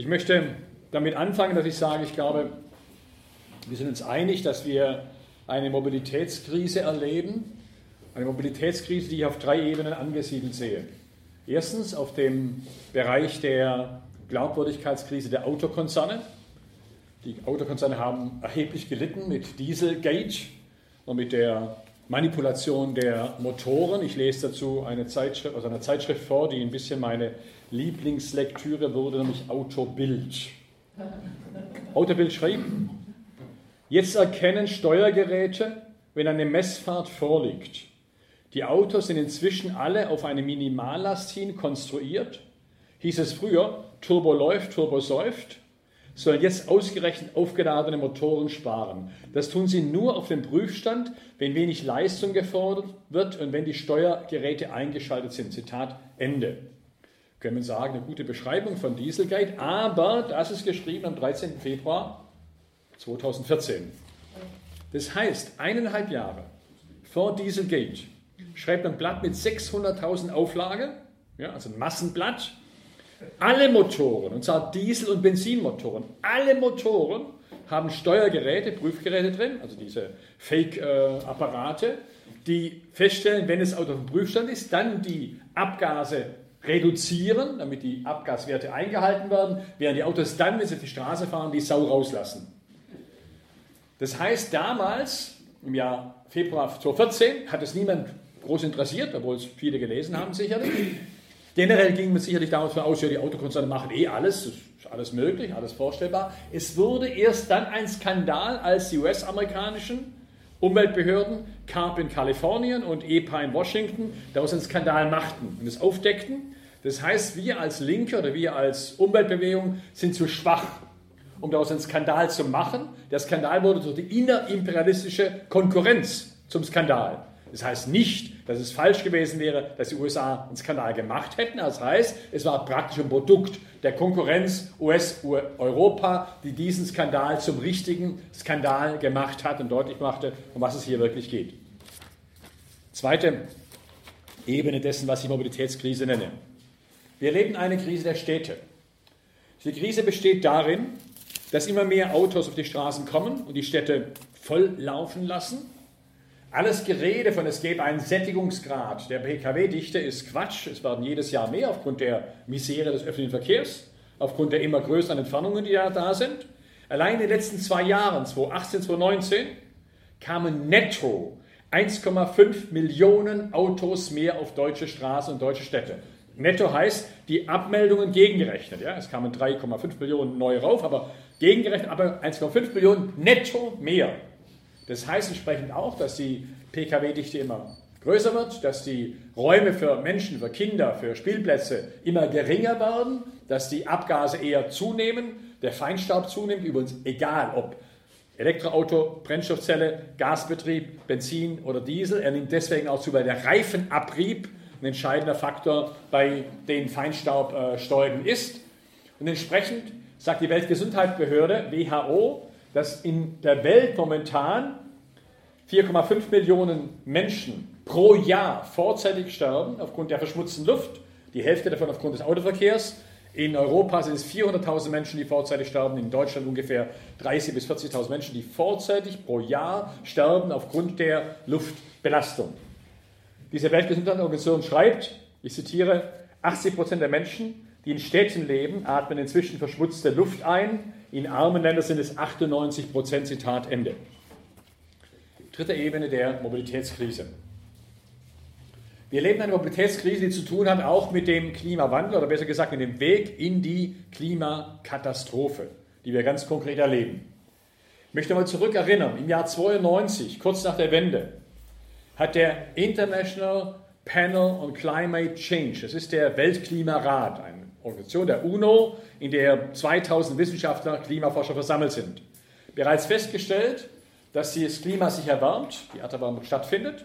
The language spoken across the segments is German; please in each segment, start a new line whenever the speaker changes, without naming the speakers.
Ich möchte damit anfangen, dass ich sage, ich glaube, wir sind uns einig, dass wir eine Mobilitätskrise erleben. Eine Mobilitätskrise, die ich auf drei Ebenen angesiedelt sehe. Erstens auf dem Bereich der Glaubwürdigkeitskrise der Autokonzerne. Die Autokonzerne haben erheblich gelitten mit Dieselgate und mit der Manipulation der Motoren. Ich lese dazu eine Zeitschrift, also eine Zeitschrift vor, die ein bisschen meine Lieblingslektüre wurde, nämlich Autobild. Autobild schrieb, jetzt erkennen Steuergeräte, wenn eine Messfahrt vorliegt. Die Autos sind inzwischen alle auf eine Minimallast hin konstruiert. Hieß es früher, Turbo läuft, Turbo säuft sollen jetzt ausgerechnet aufgeladene Motoren sparen. Das tun sie nur auf dem Prüfstand, wenn wenig Leistung gefordert wird und wenn die Steuergeräte eingeschaltet sind. Zitat Ende. Können wir sagen, eine gute Beschreibung von Dieselgate, aber das ist geschrieben am 13. Februar 2014. Das heißt, eineinhalb Jahre vor Dieselgate schreibt ein Blatt mit 600.000 Auflage, ja, also ein Massenblatt, alle Motoren, und zwar Diesel- und Benzinmotoren, alle Motoren haben Steuergeräte, Prüfgeräte drin, also diese Fake-Apparate, die feststellen, wenn das Auto auf dem Prüfstand ist, dann die Abgase reduzieren, damit die Abgaswerte eingehalten werden, während die Autos dann, wenn sie auf die Straße fahren, die Sau rauslassen. Das heißt, damals, im Jahr Februar 2014, hat es niemand groß interessiert, obwohl es viele gelesen haben sicherlich. Generell ging man sicherlich damals davon aus, ja, die Autokonzerne machen eh alles, alles möglich, alles vorstellbar. Es wurde erst dann ein Skandal, als die US-amerikanischen Umweltbehörden, CARP in Kalifornien und EPA in Washington, daraus einen Skandal machten und es aufdeckten. Das heißt, wir als Linke oder wir als Umweltbewegung sind zu schwach, um daraus einen Skandal zu machen. Der Skandal wurde durch die innerimperialistische Konkurrenz zum Skandal. Das heißt nicht, dass es falsch gewesen wäre, dass die USA einen Skandal gemacht hätten. Das heißt, es war praktisch ein Produkt der Konkurrenz US-Europa, die diesen Skandal zum richtigen Skandal gemacht hat und deutlich machte, um was es hier wirklich geht. Zweite Ebene dessen, was ich Mobilitätskrise nenne. Wir erleben eine Krise der Städte. Die Krise besteht darin, dass immer mehr Autos auf die Straßen kommen und die Städte voll laufen lassen alles Gerede von, es gäbe einen Sättigungsgrad der Pkw-Dichte ist Quatsch. Es werden jedes Jahr mehr aufgrund der Misere des öffentlichen Verkehrs, aufgrund der immer größeren Entfernungen, die ja da sind. Allein in den letzten zwei Jahren, 2018, 2019, kamen netto 1,5 Millionen Autos mehr auf deutsche Straßen und deutsche Städte. Netto heißt, die Abmeldungen gegengerechnet. Ja? Es kamen 3,5 Millionen neue rauf, aber gegengerechnet aber 1,5 Millionen netto mehr. Das heißt entsprechend auch, dass die Pkw-Dichte immer größer wird, dass die Räume für Menschen, für Kinder, für Spielplätze immer geringer werden, dass die Abgase eher zunehmen, der Feinstaub zunimmt, übrigens egal ob Elektroauto, Brennstoffzelle, Gasbetrieb, Benzin oder Diesel. Er nimmt deswegen auch zu, weil der Reifenabrieb ein entscheidender Faktor bei den Feinstaubstäuben ist. Und entsprechend sagt die Weltgesundheitsbehörde, WHO, dass in der Welt momentan 4,5 Millionen Menschen pro Jahr vorzeitig sterben aufgrund der verschmutzten Luft, die Hälfte davon aufgrund des Autoverkehrs. In Europa sind es 400.000 Menschen, die vorzeitig sterben, in Deutschland ungefähr 30.000 bis 40.000 Menschen, die vorzeitig pro Jahr sterben aufgrund der Luftbelastung. Diese Weltgesundheitsorganisation schreibt, ich zitiere, 80 Prozent der Menschen, die in Städten leben, atmen inzwischen verschmutzte Luft ein. In armen Ländern sind es 98 Prozent, Zitat Ende. Dritte Ebene der Mobilitätskrise. Wir erleben eine Mobilitätskrise, die zu tun hat auch mit dem Klimawandel oder besser gesagt mit dem Weg in die Klimakatastrophe, die wir ganz konkret erleben. Ich möchte mal zurückerinnern, im Jahr 92, kurz nach der Wende, hat der International Panel on Climate Change, das ist der Weltklimarat, eine Organisation der UNO, in der 2000 Wissenschaftler, Klimaforscher versammelt sind, bereits festgestellt, dass das Klima sich erwärmt, die Erderwärmung stattfindet,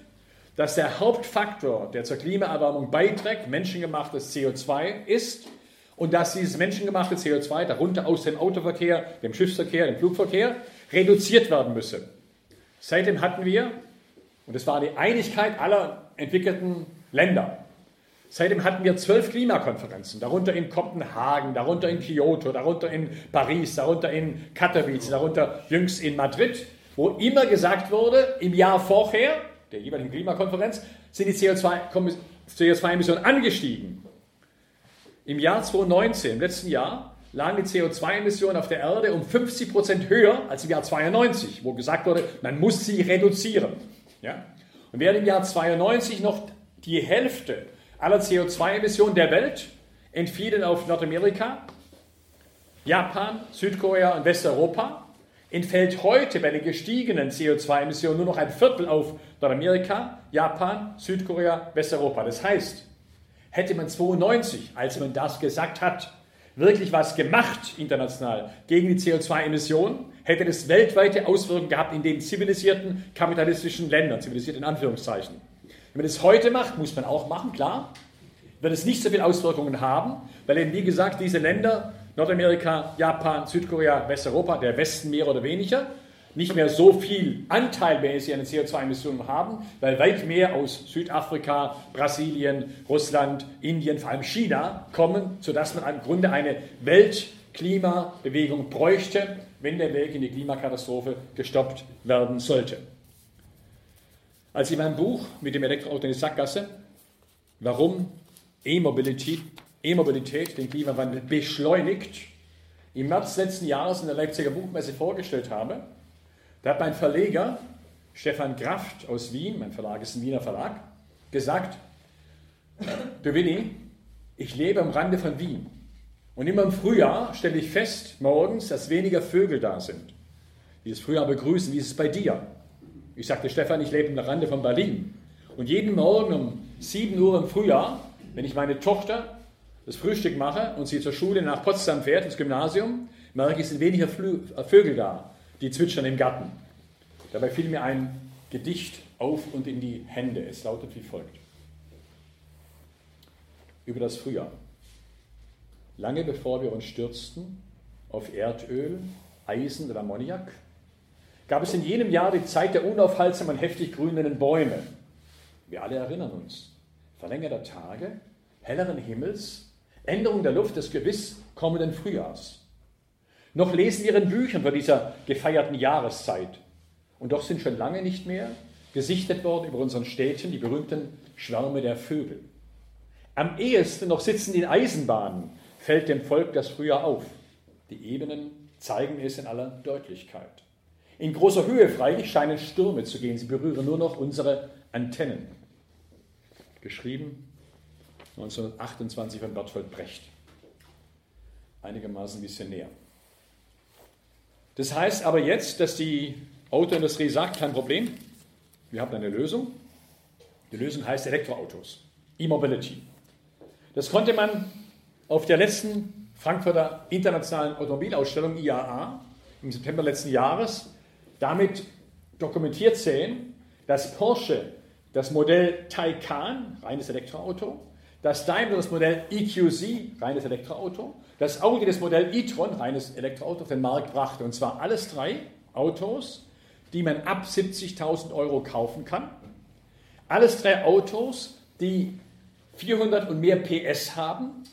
dass der Hauptfaktor, der zur Klimaerwärmung beiträgt, menschengemachtes CO2 ist und dass dieses menschengemachte CO2, darunter aus dem Autoverkehr, dem Schiffsverkehr, dem Flugverkehr, reduziert werden müsse. Seitdem hatten wir, und es war die Einigkeit aller entwickelten Länder, Seitdem hatten wir zwölf Klimakonferenzen, darunter in Kopenhagen, darunter in Kyoto, darunter in Paris, darunter in Katowice, darunter jüngst in Madrid, wo immer gesagt wurde, im Jahr vorher, der jeweiligen Klimakonferenz, sind die CO2-Emissionen angestiegen. Im Jahr 2019, im letzten Jahr, lagen die CO2-Emissionen auf der Erde um 50 Prozent höher als im Jahr 92, wo gesagt wurde, man muss sie reduzieren. Ja? Und während im Jahr 92 noch die Hälfte aller CO2-Emissionen der Welt entfielen auf Nordamerika, Japan, Südkorea und Westeuropa, entfällt heute bei den gestiegenen CO2-Emissionen nur noch ein Viertel auf Nordamerika, Japan, Südkorea, Westeuropa. Das heißt, hätte man 92, als man das gesagt hat, wirklich was gemacht international gegen die CO2-Emissionen, hätte das weltweite Auswirkungen gehabt in den zivilisierten kapitalistischen Ländern, zivilisiert in Anführungszeichen. Wenn man das heute macht, muss man auch machen, klar, wird es nicht so viele Auswirkungen haben, weil eben, wie gesagt, diese Länder, Nordamerika, Japan, Südkorea, Westeuropa, der Westen mehr oder weniger, nicht mehr so viel anteilmäßig an den CO2-Emissionen haben, weil weit mehr aus Südafrika, Brasilien, Russland, Indien, vor allem China kommen, sodass man im Grunde eine Weltklimabewegung bräuchte, wenn der Weg in die Klimakatastrophe gestoppt werden sollte. Als in meinem Buch mit dem Elektroauto in die Sackgasse, warum E-Mobilität, E-Mobilität den Klimawandel beschleunigt, im März letzten Jahres in der Leipziger Buchmesse vorgestellt habe, da hat mein Verleger Stefan Kraft aus Wien, mein Verlag ist ein Wiener Verlag, gesagt, du Winnie, ich lebe am Rande von Wien und immer im Frühjahr stelle ich fest, morgens, dass weniger Vögel da sind, die das Frühjahr begrüßen. Wie ist es bei dir? Ich sagte, Stefan, ich lebe am Rande von Berlin. Und jeden Morgen um 7 Uhr im Frühjahr, wenn ich meine Tochter das Frühstück mache und sie zur Schule nach Potsdam fährt, ins Gymnasium, merke ich, es sind weniger äh, Vögel da, die zwitschern im Garten. Dabei fiel mir ein Gedicht auf und in die Hände. Es lautet wie folgt. Über das Frühjahr. Lange bevor wir uns stürzten auf Erdöl, Eisen oder Ammoniak, gab es in jenem Jahr die Zeit der unaufhaltsamen, heftig grünenden Bäume. Wir alle erinnern uns. Verlängerter Tage, helleren Himmels, Änderung der Luft des gewiss kommenden Frühjahrs. Noch lesen wir in Büchern von dieser gefeierten Jahreszeit. Und doch sind schon lange nicht mehr gesichtet worden über unseren Städten die berühmten Schwärme der Vögel. Am ehesten noch sitzen die Eisenbahnen, fällt dem Volk das Frühjahr auf. Die Ebenen zeigen es in aller Deutlichkeit. In großer Höhe freilich scheinen Stürme zu gehen, sie berühren nur noch unsere Antennen. Geschrieben 1928 von Bertolt Brecht. Einigermaßen visionär. Das heißt aber jetzt, dass die Autoindustrie sagt, kein Problem, wir haben eine Lösung. Die Lösung heißt Elektroautos, E-Mobility. Das konnte man auf der letzten Frankfurter Internationalen Automobilausstellung IAA im September letzten Jahres damit dokumentiert sehen, dass Porsche das Modell Taycan, reines Elektroauto, das Daimler das Modell EQC, reines Elektroauto, das Audi das Modell e-tron, reines Elektroauto, auf den Markt brachte. Und zwar alles drei Autos, die man ab 70.000 Euro kaufen kann. Alles drei Autos, die 400 und mehr PS haben,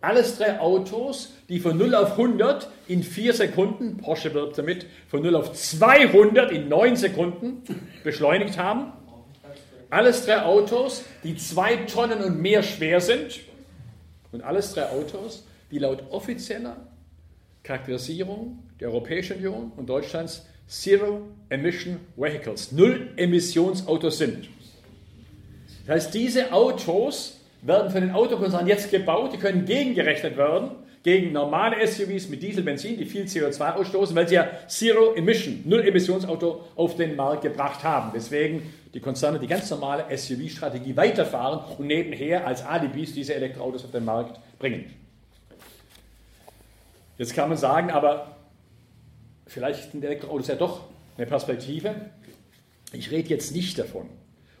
alles drei Autos, die von 0 auf 100 in 4 Sekunden, Porsche wirbt damit, von 0 auf 200 in 9 Sekunden beschleunigt haben. Alles drei Autos, die 2 Tonnen und mehr schwer sind. Und alles drei Autos, die laut offizieller Charakterisierung der Europäischen Union und Deutschlands Zero Emission Vehicles, Null-Emissionsautos sind. Das heißt, diese Autos werden von den Autokonzernen jetzt gebaut, die können gegengerechnet werden gegen normale SUVs mit Diesel, Benzin, die viel CO2 ausstoßen, weil sie ja Zero Emission, Null-Emissionsauto auf den Markt gebracht haben. Deswegen die Konzerne die ganz normale SUV-Strategie weiterfahren und nebenher als Alibis diese Elektroautos auf den Markt bringen. Jetzt kann man sagen, aber vielleicht sind Elektroautos ja doch eine Perspektive. Ich rede jetzt nicht davon,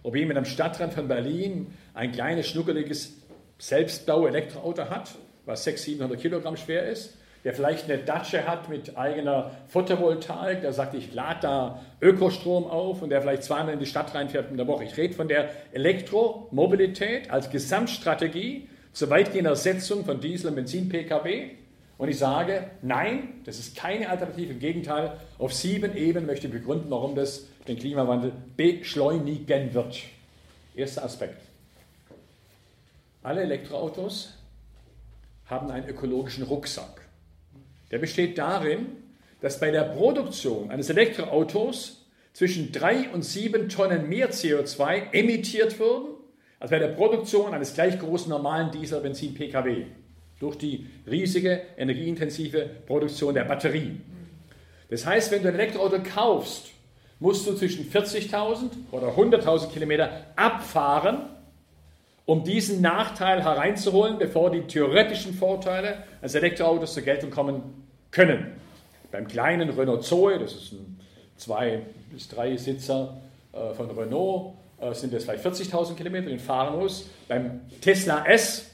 ob jemand am Stadtrand von Berlin ein kleines, schnuckeliges Selbstbau-Elektroauto hat, was 600, 700 Kilogramm schwer ist, der vielleicht eine Datsche hat mit eigener Photovoltaik, der sagt, ich lade da Ökostrom auf und der vielleicht zweimal in die Stadt reinfährt in der Woche. Ich rede von der Elektromobilität als Gesamtstrategie zur weitgehenden Ersetzung von Diesel- und Benzin-Pkw. Und ich sage, nein, das ist keine Alternative. Im Gegenteil, auf sieben Ebenen möchte ich begründen, warum das den Klimawandel beschleunigen wird. Erster Aspekt. Alle Elektroautos haben einen ökologischen Rucksack. Der besteht darin, dass bei der Produktion eines Elektroautos zwischen 3 und 7 Tonnen mehr CO2 emittiert würden, als bei der Produktion eines gleich großen normalen Diesel-Benzin-Pkw durch die riesige energieintensive Produktion der Batterie. Das heißt, wenn du ein Elektroauto kaufst, musst du zwischen 40.000 oder 100.000 Kilometer abfahren, um diesen Nachteil hereinzuholen, bevor die theoretischen Vorteile eines Elektroautos zur Geltung kommen können. Beim kleinen Renault Zoe, das ist ein zwei bis drei Sitzer äh, von Renault, äh, sind das vielleicht 40.000 Kilometer, den fahren muss. Beim Tesla S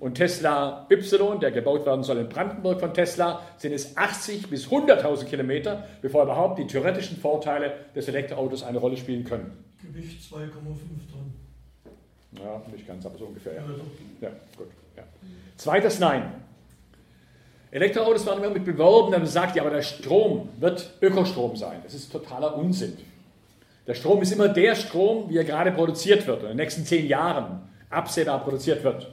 und Tesla Y, der gebaut werden soll in Brandenburg von Tesla, sind es 80 bis 100.000 Kilometer, bevor überhaupt die theoretischen Vorteile des Elektroautos eine Rolle spielen können.
Gewicht 2,5 Tonnen.
Ja, nicht ganz, aber so ungefähr. Ja, ja gut. Ja. Zweites Nein. Elektroautos werden immer mit beworben, dann sagt, ja, aber der Strom wird Ökostrom sein. Das ist totaler Unsinn. Der Strom ist immer der Strom, wie er gerade produziert wird und in den nächsten zehn Jahren absehbar produziert wird.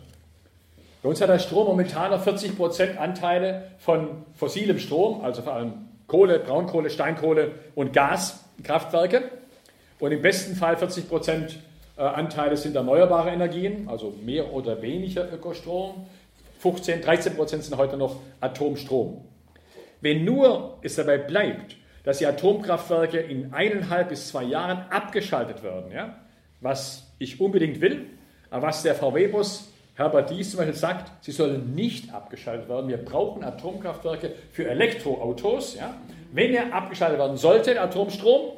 Bei uns hat der Strom momentan noch 40% Anteile von fossilem Strom, also vor allem Kohle, Braunkohle, Steinkohle und Gaskraftwerke. Und im besten Fall 40% äh, Anteile sind erneuerbare Energien, also mehr oder weniger Ökostrom. 15, 13 Prozent sind heute noch Atomstrom. Wenn nur es dabei bleibt, dass die Atomkraftwerke in eineinhalb bis zwei Jahren abgeschaltet werden, ja, was ich unbedingt will, aber was der VW-Bus Herbert Dies zum Beispiel sagt, sie sollen nicht abgeschaltet werden. Wir brauchen Atomkraftwerke für Elektroautos. Ja. Wenn er abgeschaltet werden sollte, Atomstrom,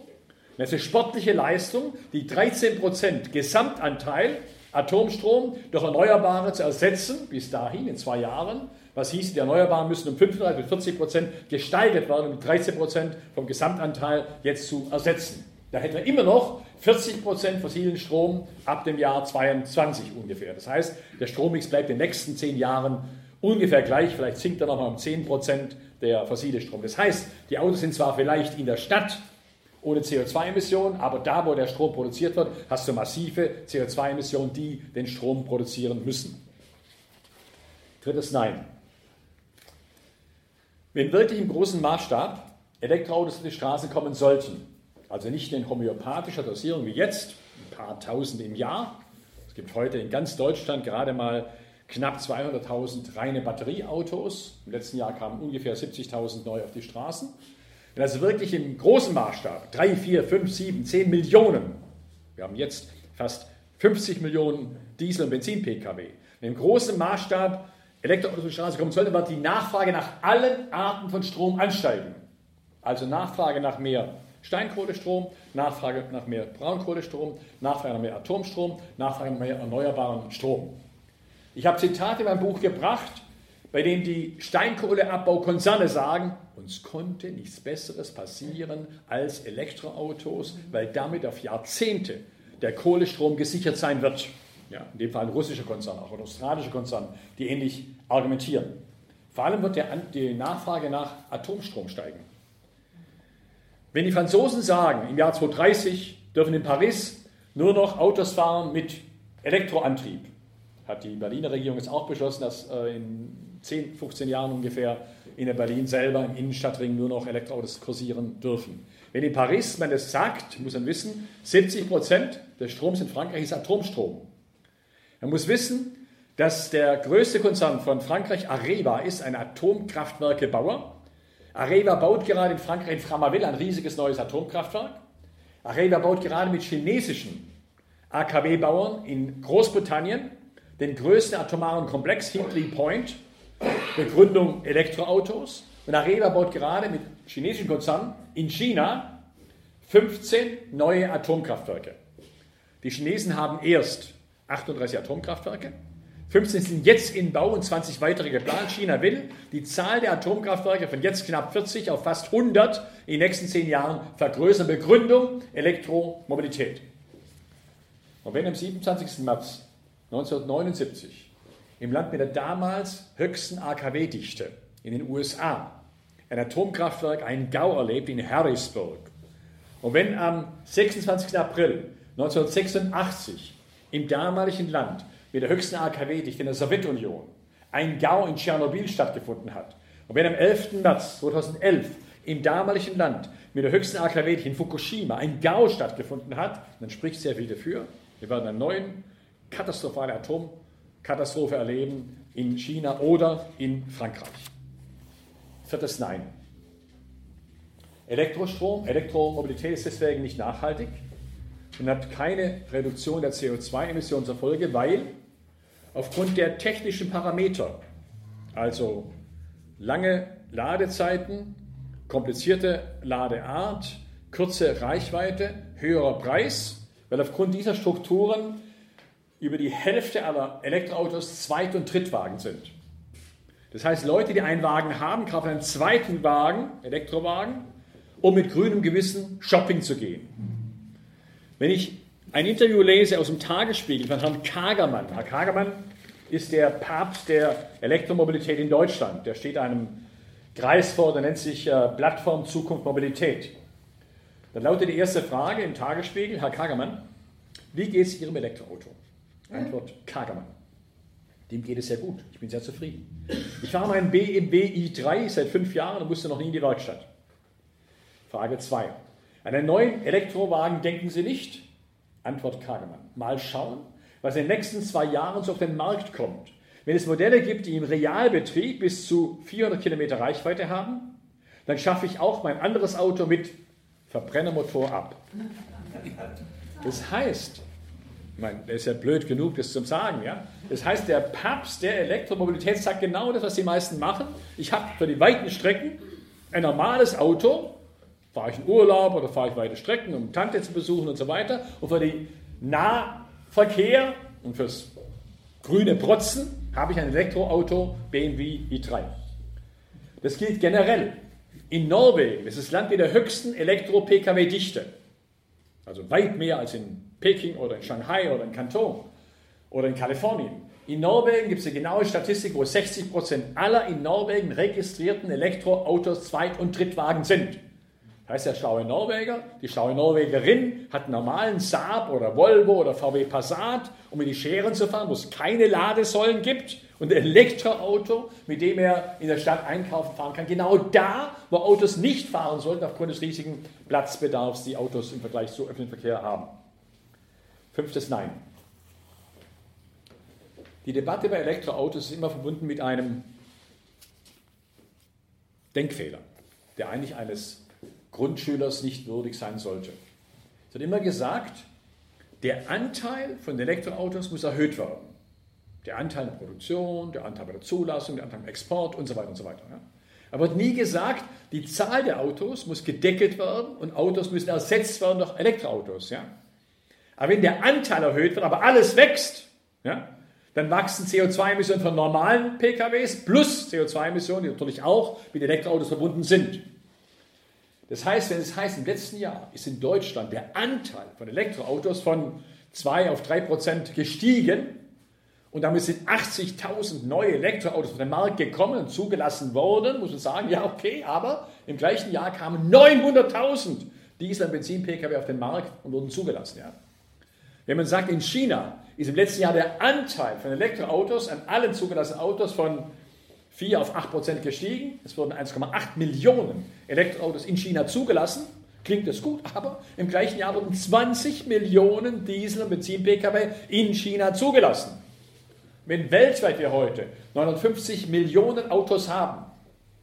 das ist eine sportliche Leistung, die 13% Gesamtanteil Atomstrom durch Erneuerbare zu ersetzen, bis dahin in zwei Jahren. Was hieß, die Erneuerbaren müssen um 35 bis 40 Prozent gesteigert werden, um 13 Prozent vom Gesamtanteil jetzt zu ersetzen. Da hätten wir immer noch 40 Prozent fossilen Strom ab dem Jahr 22 ungefähr. Das heißt, der Strommix bleibt in den nächsten zehn Jahren ungefähr gleich. Vielleicht sinkt er nochmal um 10 Prozent der fossile Strom. Das heißt, die Autos sind zwar vielleicht in der Stadt ohne CO2-Emissionen, aber da, wo der Strom produziert wird, hast du massive CO2-Emissionen, die den Strom produzieren müssen. Drittes Nein. Wenn wirklich im großen Maßstab Elektroautos auf die Straße kommen sollten, also nicht in homöopathischer Dosierung wie jetzt, ein paar Tausend im Jahr, es gibt heute in ganz Deutschland gerade mal knapp 200.000 reine Batterieautos. Im letzten Jahr kamen ungefähr 70.000 neu auf die Straßen. Wenn also wirklich im großen Maßstab 3, 4, 5, 7, 10 Millionen, wir haben jetzt fast 50 Millionen Diesel- und Benzin-Pkw, wenn im großen Maßstab Elektroautos auf die Straße kommen sollte, wird die Nachfrage nach allen Arten von Strom ansteigen. Also Nachfrage nach mehr Steinkohlestrom, Nachfrage nach mehr Braunkohlestrom, Nachfrage nach mehr Atomstrom, Nachfrage nach mehr erneuerbaren Strom. Ich habe Zitate in meinem Buch gebracht, bei denen die Steinkohleabbaukonzerne sagen, uns konnte nichts Besseres passieren als Elektroautos, weil damit auf Jahrzehnte der Kohlestrom gesichert sein wird. Ja, in dem Fall ein russischer Konzern, auch ein australischer Konzern, die ähnlich argumentieren. Vor allem wird der, die Nachfrage nach Atomstrom steigen. Wenn die Franzosen sagen, im Jahr 2030 dürfen in Paris nur noch Autos fahren mit Elektroantrieb, hat die Berliner Regierung jetzt auch beschlossen, dass äh, in 10, 15 Jahren ungefähr in Berlin selber im Innenstadtring nur noch Elektroautos kursieren dürfen. Wenn in Paris man das sagt, muss man wissen, 70 Prozent des Stroms in Frankreich ist Atomstrom. Man muss wissen, dass der größte Konzern von Frankreich Areva ist, ein Atomkraftwerkebauer. Areva baut gerade in Frankreich in Framaville ein riesiges neues Atomkraftwerk. Areva baut gerade mit chinesischen AKW-Bauern in Großbritannien den größten atomaren Komplex, Hinkley Point, Begründung Elektroautos. Und Areva baut gerade mit chinesischen Konzernen in China 15 neue Atomkraftwerke. Die Chinesen haben erst 38 Atomkraftwerke, 15 sind jetzt in Bau und 20 weitere geplant. China will die Zahl der Atomkraftwerke von jetzt knapp 40 auf fast 100 in den nächsten 10 Jahren vergrößern. Begründung Elektromobilität. Und wenn am 27. März 1979 im Land mit der damals höchsten AKW-Dichte in den USA ein Atomkraftwerk einen GAU erlebt in Harrisburg. Und wenn am 26. April 1986 im damaligen Land mit der höchsten AKW-Dichte in der Sowjetunion ein GAU in Tschernobyl stattgefunden hat, und wenn am 11. März 2011 im damaligen Land mit der höchsten AKW-Dichte in Fukushima ein GAU stattgefunden hat, dann spricht sehr viel dafür, wir werden eine neue katastrophale Atomkatastrophe erleben in China oder in Frankreich. Viertes Nein. Elektrostrom, Elektromobilität ist deswegen nicht nachhaltig und hat keine Reduktion der CO2-Emissionen zur Folge, weil aufgrund der technischen Parameter, also lange Ladezeiten, komplizierte Ladeart, kurze Reichweite, höherer Preis, weil aufgrund dieser Strukturen über die Hälfte aller Elektroautos Zweit- und Drittwagen sind. Das heißt, Leute, die einen Wagen haben, kaufen einen zweiten Wagen, Elektrowagen, um mit grünem Gewissen Shopping zu gehen. Wenn ich ein Interview lese aus dem Tagesspiegel von Herrn Kagermann, Herr Kagermann ist der Papst der Elektromobilität in Deutschland. Der steht einem Kreis vor, der nennt sich äh, Plattform Zukunft Mobilität. Dann lautet die erste Frage im Tagesspiegel, Herr Kagermann, wie geht es Ihrem Elektroauto? Antwort Kagermann. Dem geht es sehr gut. Ich bin sehr zufrieden. Ich fahre meinen BMW i3 seit fünf Jahren und musste noch nie in die Werkstatt. Frage 2. An einen neuen Elektrowagen denken Sie nicht? Antwort Kagemann. Mal schauen, was in den nächsten zwei Jahren so auf den Markt kommt. Wenn es Modelle gibt, die im Realbetrieb bis zu 400 Kilometer Reichweite haben, dann schaffe ich auch mein anderes Auto mit Verbrennermotor ab. Das heißt, ich meine, der ist ja blöd genug, das zu sagen. Ja? Das heißt, der Papst der Elektromobilität sagt genau das, was die meisten machen. Ich habe für die weiten Strecken ein normales Auto, fahre ich in Urlaub oder fahre ich weite Strecken, um Tante zu besuchen und so weiter. Und für den Nahverkehr und fürs grüne Protzen habe ich ein Elektroauto BMW i3. Das gilt generell. In Norwegen, ist das Land mit der höchsten Elektro-Pkw-Dichte, also weit mehr als in Peking oder in Shanghai oder in Kanton oder in Kalifornien. In Norwegen gibt es eine genaue Statistik, wo 60% aller in Norwegen registrierten Elektroautos Zweit- und Drittwagen sind. Das heißt, der schlaue Norweger, die schlaue Norwegerin hat einen normalen Saab oder Volvo oder VW Passat, um in die Scheren zu fahren, wo es keine Ladesäulen gibt und Elektroauto, mit dem er in der Stadt einkaufen fahren kann. Genau da, wo Autos nicht fahren sollten, aufgrund des riesigen Platzbedarfs, die Autos im Vergleich zu öffentlichem Verkehr haben. Fünftes Nein. Die Debatte bei Elektroautos ist immer verbunden mit einem Denkfehler, der eigentlich eines Grundschülers nicht würdig sein sollte. Es wird immer gesagt, der Anteil von Elektroautos muss erhöht werden. Der Anteil der Produktion, der Anteil bei der Zulassung, der Anteil im Export und so weiter und so weiter. Ja. Aber wird nie gesagt, die Zahl der Autos muss gedeckelt werden und Autos müssen ersetzt werden durch Elektroautos. Ja. Aber wenn der Anteil erhöht wird, aber alles wächst, ja, dann wachsen CO2-Emissionen von normalen PKWs plus CO2-Emissionen, die natürlich auch mit Elektroautos verbunden sind. Das heißt, wenn es heißt, im letzten Jahr ist in Deutschland der Anteil von Elektroautos von 2 auf 3 Prozent gestiegen und damit sind 80.000 neue Elektroautos auf den Markt gekommen und zugelassen worden, muss man sagen, ja okay, aber im gleichen Jahr kamen 900.000 Diesel- und Benzin-Pkw auf den Markt und wurden zugelassen. Ja. Wenn man sagt, in China ist im letzten Jahr der Anteil von Elektroautos an allen zugelassenen Autos von 4 auf 8 Prozent gestiegen. Es wurden 1,8 Millionen Elektroautos in China zugelassen. Klingt das gut, aber im gleichen Jahr wurden 20 Millionen Diesel- und Benzin-Pkw in China zugelassen. Wenn weltweit wir heute 950 Millionen Autos haben,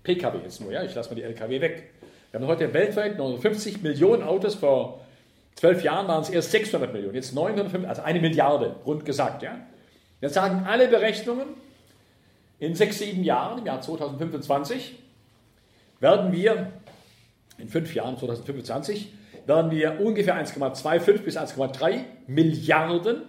Pkw jetzt nur, ja, ich lasse mal die Lkw weg. Wir haben heute weltweit 950 Millionen Autos vor zwölf Jahren waren es erst 600 Millionen, jetzt 905, also eine Milliarde, rund gesagt. Ja. Jetzt sagen alle Berechnungen, in sechs, sieben Jahren, im Jahr 2025, werden wir, in fünf Jahren, 2025, werden wir ungefähr 1,25 bis 1,3 Milliarden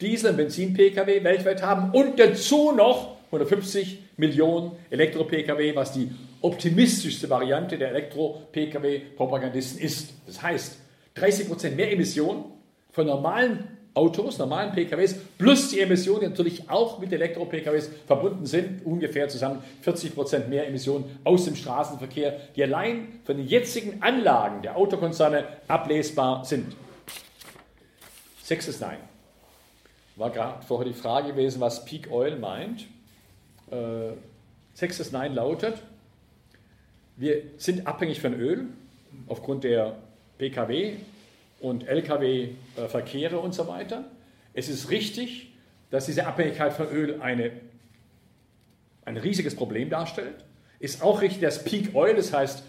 Diesel- und Benzin-Pkw weltweit haben und dazu noch 150 Millionen Elektro-Pkw, was die optimistischste Variante der Elektro-Pkw-Propagandisten ist. Das heißt, 30 Prozent mehr Emissionen von normalen Autos, normalen PKWs, plus die Emissionen, die natürlich auch mit Elektro-PKWs verbunden sind, ungefähr zusammen 40 Prozent mehr Emissionen aus dem Straßenverkehr, die allein von den jetzigen Anlagen der Autokonzerne ablesbar sind. Sechstes Nein. War gerade vorher die Frage gewesen, was Peak Oil meint. Äh, sechstes Nein lautet, wir sind abhängig von Öl aufgrund der PKW und Lkw-Verkehre und so weiter. Es ist richtig, dass diese Abhängigkeit von Öl eine, ein riesiges Problem darstellt. Ist auch richtig, dass Peak Oil, das heißt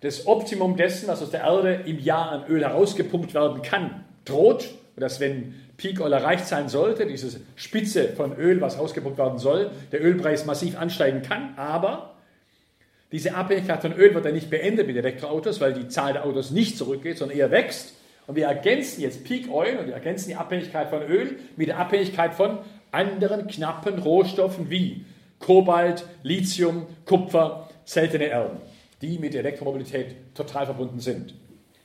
das Optimum dessen, was aus der Erde im Jahr an Öl herausgepumpt werden kann, droht. Und dass wenn Peak Oil erreicht sein sollte, diese Spitze von Öl, was ausgepumpt werden soll, der Ölpreis massiv ansteigen kann. Aber diese Abhängigkeit von Öl wird ja nicht beendet mit Elektroautos, weil die Zahl der Autos nicht zurückgeht, sondern eher wächst. Und wir ergänzen jetzt Peak Oil und wir ergänzen die Abhängigkeit von Öl mit der Abhängigkeit von anderen knappen Rohstoffen wie Kobalt, Lithium, Kupfer, seltene Erden, die mit Elektromobilität total verbunden sind.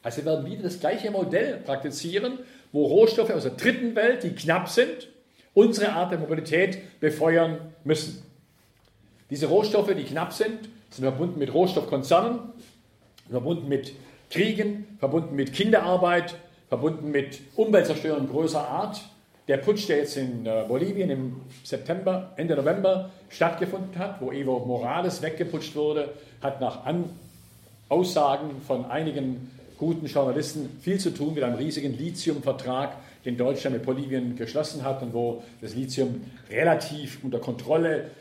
Also wir werden wieder das gleiche Modell praktizieren, wo Rohstoffe aus der dritten Welt, die knapp sind, unsere Art der Mobilität befeuern müssen. Diese Rohstoffe, die knapp sind, sind verbunden mit Rohstoffkonzernen, verbunden mit Kriegen, verbunden mit Kinderarbeit, verbunden mit Umweltzerstörung größer Art. Der Putsch, der jetzt in äh, Bolivien im September, Ende November stattgefunden hat, wo Evo Morales weggeputscht wurde, hat nach An Aussagen von einigen guten Journalisten viel zu tun mit einem riesigen Lithiumvertrag, den Deutschland mit Bolivien geschlossen hat und wo das Lithium relativ unter Kontrolle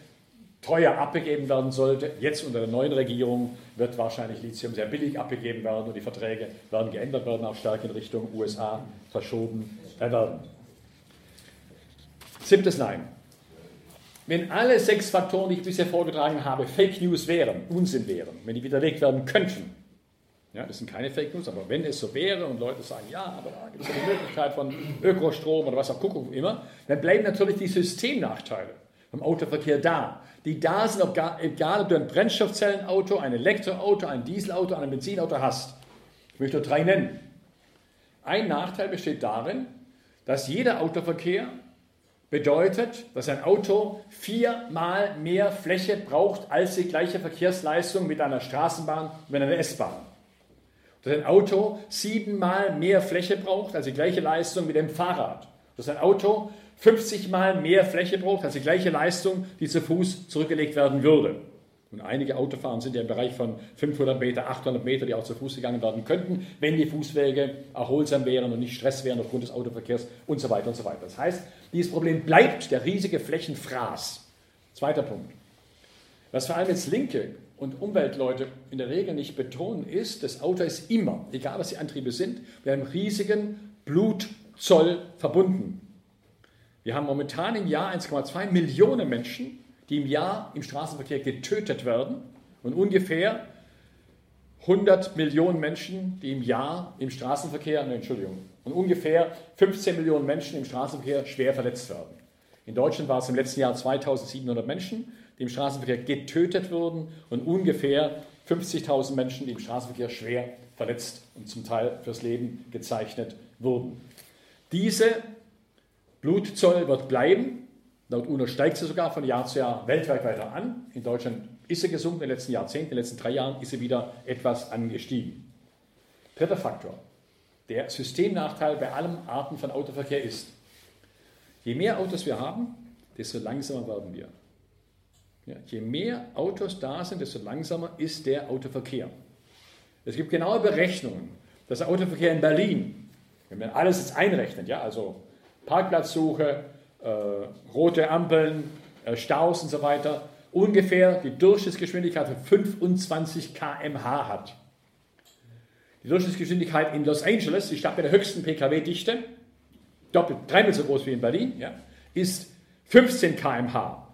teuer abgegeben werden sollte. Jetzt unter der neuen Regierung wird wahrscheinlich Lithium sehr billig abgegeben werden und die Verträge werden geändert werden, auch stark in Richtung USA verschoben werden. Siebtes Nein. Wenn alle sechs Faktoren, die ich bisher vorgetragen habe, Fake News wären, Unsinn wären, wenn die widerlegt werden könnten, ja, das sind keine Fake News, aber wenn es so wäre und Leute sagen, ja, aber da gibt es die Möglichkeit von Ökostrom oder was auch gucken immer, dann bleiben natürlich die Systemnachteile vom Autoverkehr da die da sind, egal ob du ein Brennstoffzellenauto, ein Elektroauto, ein Dieselauto, ein Benzinauto hast. Ich möchte nur drei nennen. Ein Nachteil besteht darin, dass jeder Autoverkehr bedeutet, dass ein Auto viermal mehr Fläche braucht als die gleiche Verkehrsleistung mit einer Straßenbahn und mit einer S-Bahn. Dass ein Auto siebenmal mehr Fläche braucht als die gleiche Leistung mit dem Fahrrad. Dass ein Auto 50 Mal mehr Fläche braucht als die gleiche Leistung, die zu Fuß zurückgelegt werden würde. Und einige Autofahren sind ja im Bereich von 500 Meter, 800 Meter, die auch zu Fuß gegangen werden könnten, wenn die Fußwege erholsam wären und nicht Stress wären aufgrund des Autoverkehrs und so weiter und so weiter. Das heißt, dieses Problem bleibt der riesige Flächenfraß. Zweiter Punkt. Was vor allem jetzt Linke und Umweltleute in der Regel nicht betonen, ist, das Auto ist immer, egal was die Antriebe sind, mit einem riesigen Blutzoll verbunden. Wir haben momentan im Jahr 1,2 Millionen Menschen, die im Jahr im Straßenverkehr getötet werden und ungefähr 100 Millionen Menschen, die im Jahr im Straßenverkehr, ne, Entschuldigung, und ungefähr 15 Millionen Menschen im Straßenverkehr schwer verletzt werden. In Deutschland war es im letzten Jahr 2700 Menschen, die im Straßenverkehr getötet wurden und ungefähr 50.000 Menschen, die im Straßenverkehr schwer verletzt und zum Teil fürs Leben gezeichnet wurden. Diese Blutzoll wird bleiben. Laut UNO steigt sie sogar von Jahr zu Jahr weltweit weiter an. In Deutschland ist sie gesunken in den letzten Jahrzehnten, in den letzten drei Jahren ist sie wieder etwas angestiegen. Dritter Faktor. Der Systemnachteil bei allen Arten von Autoverkehr ist, je mehr Autos wir haben, desto langsamer werden wir. Ja, je mehr Autos da sind, desto langsamer ist der Autoverkehr. Es gibt genaue Berechnungen, dass der Autoverkehr in Berlin, wenn man alles jetzt einrechnet, ja, also Parkplatzsuche, äh, rote Ampeln, äh, Staus und so weiter, ungefähr die Durchschnittsgeschwindigkeit von 25 km/h hat. Die Durchschnittsgeschwindigkeit in Los Angeles, die Stadt mit der höchsten Pkw-Dichte, doppelt, dreimal so groß wie in Berlin, ja, ist 15 km/h.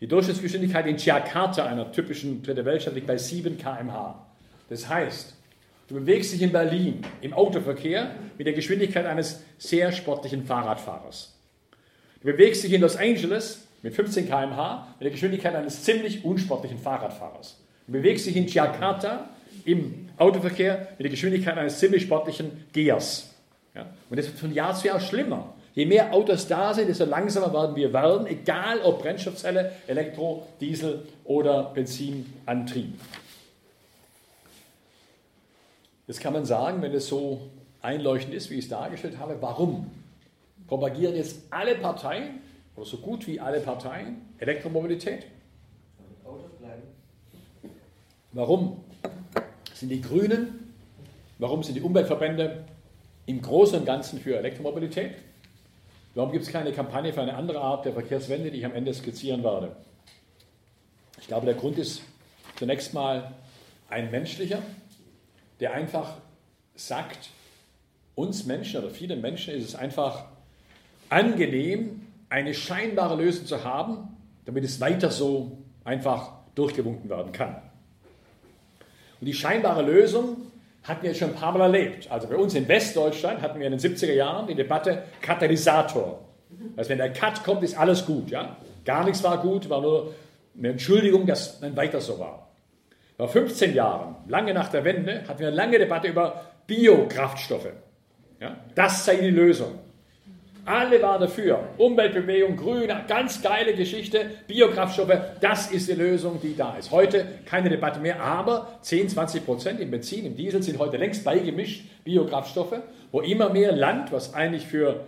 Die Durchschnittsgeschwindigkeit in Jakarta, einer typischen Dritte Weltstadt, liegt bei 7 km/h. Das heißt, Du bewegst dich in Berlin im Autoverkehr mit der Geschwindigkeit eines sehr sportlichen Fahrradfahrers. Du bewegst dich in Los Angeles mit 15 km/h mit der Geschwindigkeit eines ziemlich unsportlichen Fahrradfahrers. Du bewegst dich in Jakarta im Autoverkehr mit der Geschwindigkeit eines ziemlich sportlichen Gehers. Ja? Und das wird von Jahr zu Jahr schlimmer. Je mehr Autos da sind, desto langsamer werden wir werden, egal ob Brennstoffzelle, Elektro, Diesel oder Benzinantrieb. Jetzt kann man sagen, wenn es so einleuchtend ist, wie ich es dargestellt habe, warum propagieren jetzt alle Parteien oder so gut wie alle Parteien Elektromobilität? Warum sind die Grünen, warum sind die Umweltverbände im Großen und Ganzen für Elektromobilität? Warum gibt es keine Kampagne für eine andere Art der Verkehrswende, die ich am Ende skizzieren werde? Ich glaube, der Grund ist zunächst mal ein menschlicher, der einfach sagt, uns Menschen oder viele Menschen ist es einfach angenehm, eine scheinbare Lösung zu haben, damit es weiter so einfach durchgewunken werden kann. Und die scheinbare Lösung hatten wir schon ein paar Mal erlebt. Also bei uns in Westdeutschland hatten wir in den 70er Jahren die Debatte Katalysator. Also wenn der Cut kommt, ist alles gut. Ja? Gar nichts war gut, war nur eine Entschuldigung, dass dann weiter so war. Vor 15 Jahren, lange nach der Wende, hatten wir eine lange Debatte über Biokraftstoffe. Ja? Das sei die Lösung. Alle waren dafür. Umweltbewegung, Grüne, ganz geile Geschichte. Biokraftstoffe, das ist die Lösung, die da ist. Heute keine Debatte mehr, aber 10, 20 Prozent im Benzin, im Diesel sind heute längst beigemischt, Biokraftstoffe, wo immer mehr Land, was eigentlich für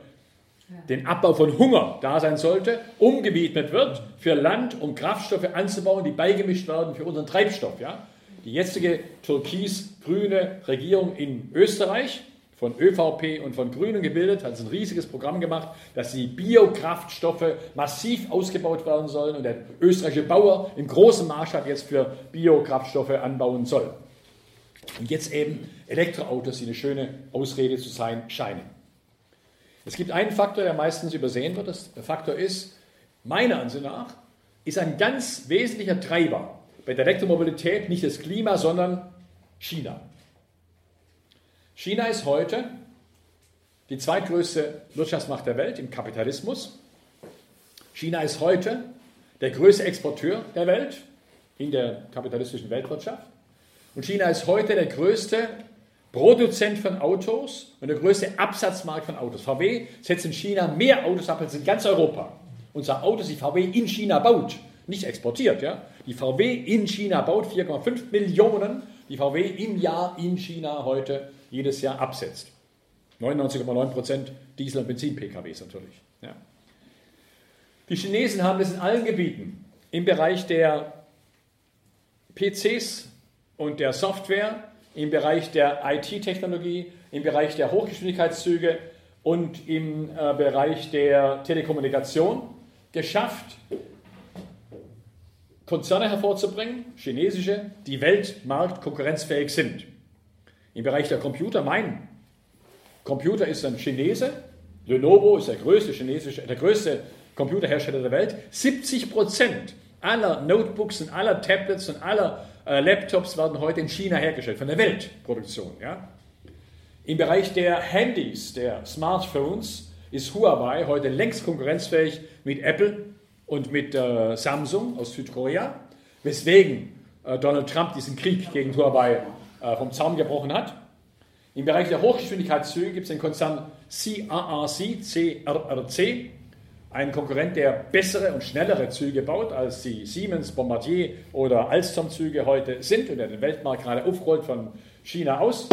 den Abbau von Hunger da sein sollte, umgewidmet wird für Land, um Kraftstoffe anzubauen, die beigemischt werden für unseren Treibstoff. Ja? Die jetzige türkis-grüne Regierung in Österreich von ÖVP und von Grünen gebildet, hat ein riesiges Programm gemacht, dass die Biokraftstoffe massiv ausgebaut werden sollen und der österreichische Bauer im großen Maßstab jetzt für Biokraftstoffe anbauen soll. Und jetzt eben Elektroautos, die eine schöne Ausrede zu sein scheinen. Es gibt einen Faktor, der meistens übersehen wird. Der Faktor ist, meiner Ansicht nach, ist ein ganz wesentlicher Treiber bei der Elektromobilität nicht das Klima, sondern China. China ist heute die zweitgrößte Wirtschaftsmacht der Welt im Kapitalismus. China ist heute der größte Exporteur der Welt in der kapitalistischen Weltwirtschaft. Und China ist heute der größte Produzent von Autos und der größte Absatzmarkt von Autos. VW setzt in China mehr Autos ab als in ganz Europa. Unser Autos, die VW in China baut, nicht exportiert. Ja? Die VW in China baut 4,5 Millionen, die VW im Jahr in China heute jedes Jahr absetzt. 99,9% Diesel- und Benzin-PKWs natürlich. Ja. Die Chinesen haben das in allen Gebieten, im Bereich der PCs und der Software, im Bereich der IT-Technologie, im Bereich der Hochgeschwindigkeitszüge und im äh, Bereich der Telekommunikation geschafft, Konzerne hervorzubringen, chinesische, die weltmarktkonkurrenzfähig sind. Im Bereich der Computer, mein Computer ist ein Chinese, Lenovo ist der größte chinesische, der größte Computerhersteller der Welt. 70 Prozent aller Notebooks und aller Tablets und aller äh, Laptops werden heute in China hergestellt, von der Weltproduktion. Ja? Im Bereich der Handys, der Smartphones, ist Huawei heute längst konkurrenzfähig mit Apple und mit äh, Samsung aus Südkorea, weswegen äh, Donald Trump diesen Krieg gegen Huawei vom Zaun gebrochen hat. Im Bereich der Hochgeschwindigkeitszüge gibt es den Konzern CRRC, CRRC, einen Konkurrent, der bessere und schnellere Züge baut, als die Siemens, Bombardier oder Alstom-Züge heute sind und der den Weltmarkt gerade aufrollt von China aus.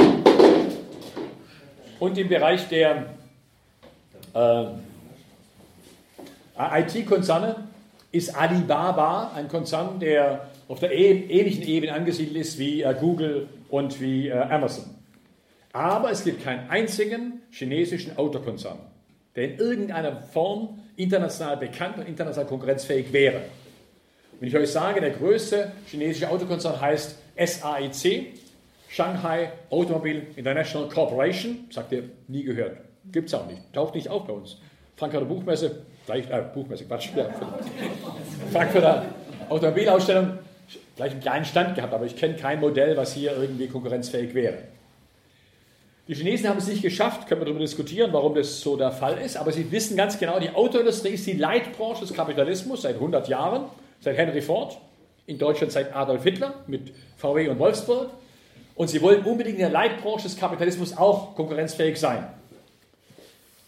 Und im Bereich der äh, IT-Konzerne ist Alibaba ein Konzern, der auf der e-, ähnlichen Ebene angesiedelt ist wie äh, Google und wie äh, Amazon. Aber es gibt keinen einzigen chinesischen Autokonzern, der in irgendeiner Form international bekannt und international konkurrenzfähig wäre. Wenn ich euch sage, der größte chinesische Autokonzern heißt SAIC, Shanghai Automobile International Corporation, sagt ihr nie gehört. Gibt es auch nicht, taucht nicht auf bei uns. Frankfurter Buchmesse, gleich, äh, Buchmesse, Quatsch, ja, Frankfurter Automobilausstellung, gleich einen kleinen Stand gehabt, aber ich kenne kein Modell, was hier irgendwie konkurrenzfähig wäre. Die Chinesen haben es nicht geschafft, können wir darüber diskutieren, warum das so der Fall ist, aber sie wissen ganz genau, die Autoindustrie ist die Leitbranche des Kapitalismus seit 100 Jahren, seit Henry Ford, in Deutschland seit Adolf Hitler mit VW und Wolfsburg. Und sie wollen unbedingt in der Leitbranche des Kapitalismus auch konkurrenzfähig sein.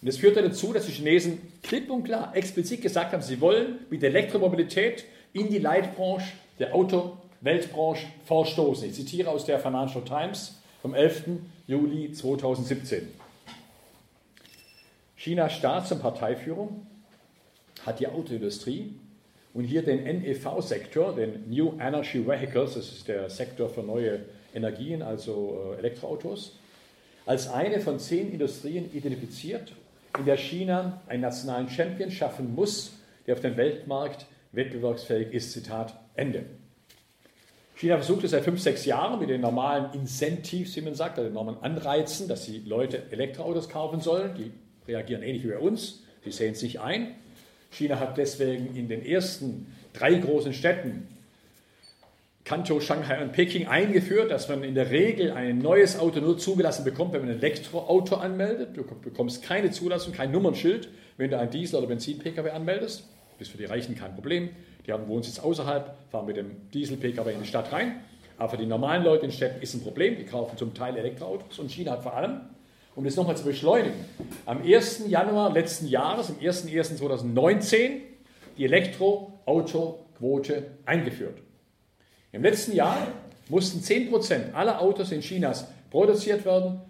Und das führte dazu, dass die Chinesen klipp und klar explizit gesagt haben, sie wollen mit Elektromobilität in die Leitbranche der Auto-Weltbranche vorstoßen. Ich zitiere aus der Financial Times vom 11. Juli 2017. Chinas Staats- und Parteiführung hat die Autoindustrie und hier den NEV-Sektor, den New Energy Vehicles, das ist der Sektor für neue Energien, also äh, Elektroautos, als eine von zehn Industrien identifiziert, in der China einen nationalen Champion schaffen muss, der auf dem Weltmarkt wettbewerbsfähig ist. Zitat Ende. China versucht es seit fünf, sechs Jahren mit den normalen Incentives, wie man sagt, also den normalen Anreizen, dass die Leute Elektroautos kaufen sollen. Die reagieren ähnlich wie bei uns. Sie sehen es nicht ein. China hat deswegen in den ersten drei großen Städten, Kanto, Shanghai und Peking, eingeführt, dass man in der Regel ein neues Auto nur zugelassen bekommt, wenn man ein Elektroauto anmeldet. Du bekommst keine Zulassung, kein Nummernschild, wenn du ein Diesel- oder Benzin-Pkw anmeldest. Das ist für die Reichen kein Problem. Die haben Wohnsitz außerhalb, fahren mit dem Diesel-Pkw in die Stadt rein. Aber für die normalen Leute in Städten ist ein Problem. Die kaufen zum Teil Elektroautos und China hat vor allem um das nochmal zu beschleunigen, am 1. Januar letzten Jahres, am 01.01.2019, die Elektroautoquote eingeführt. Im letzten Jahr mussten 10% aller Autos in Chinas produziert werden,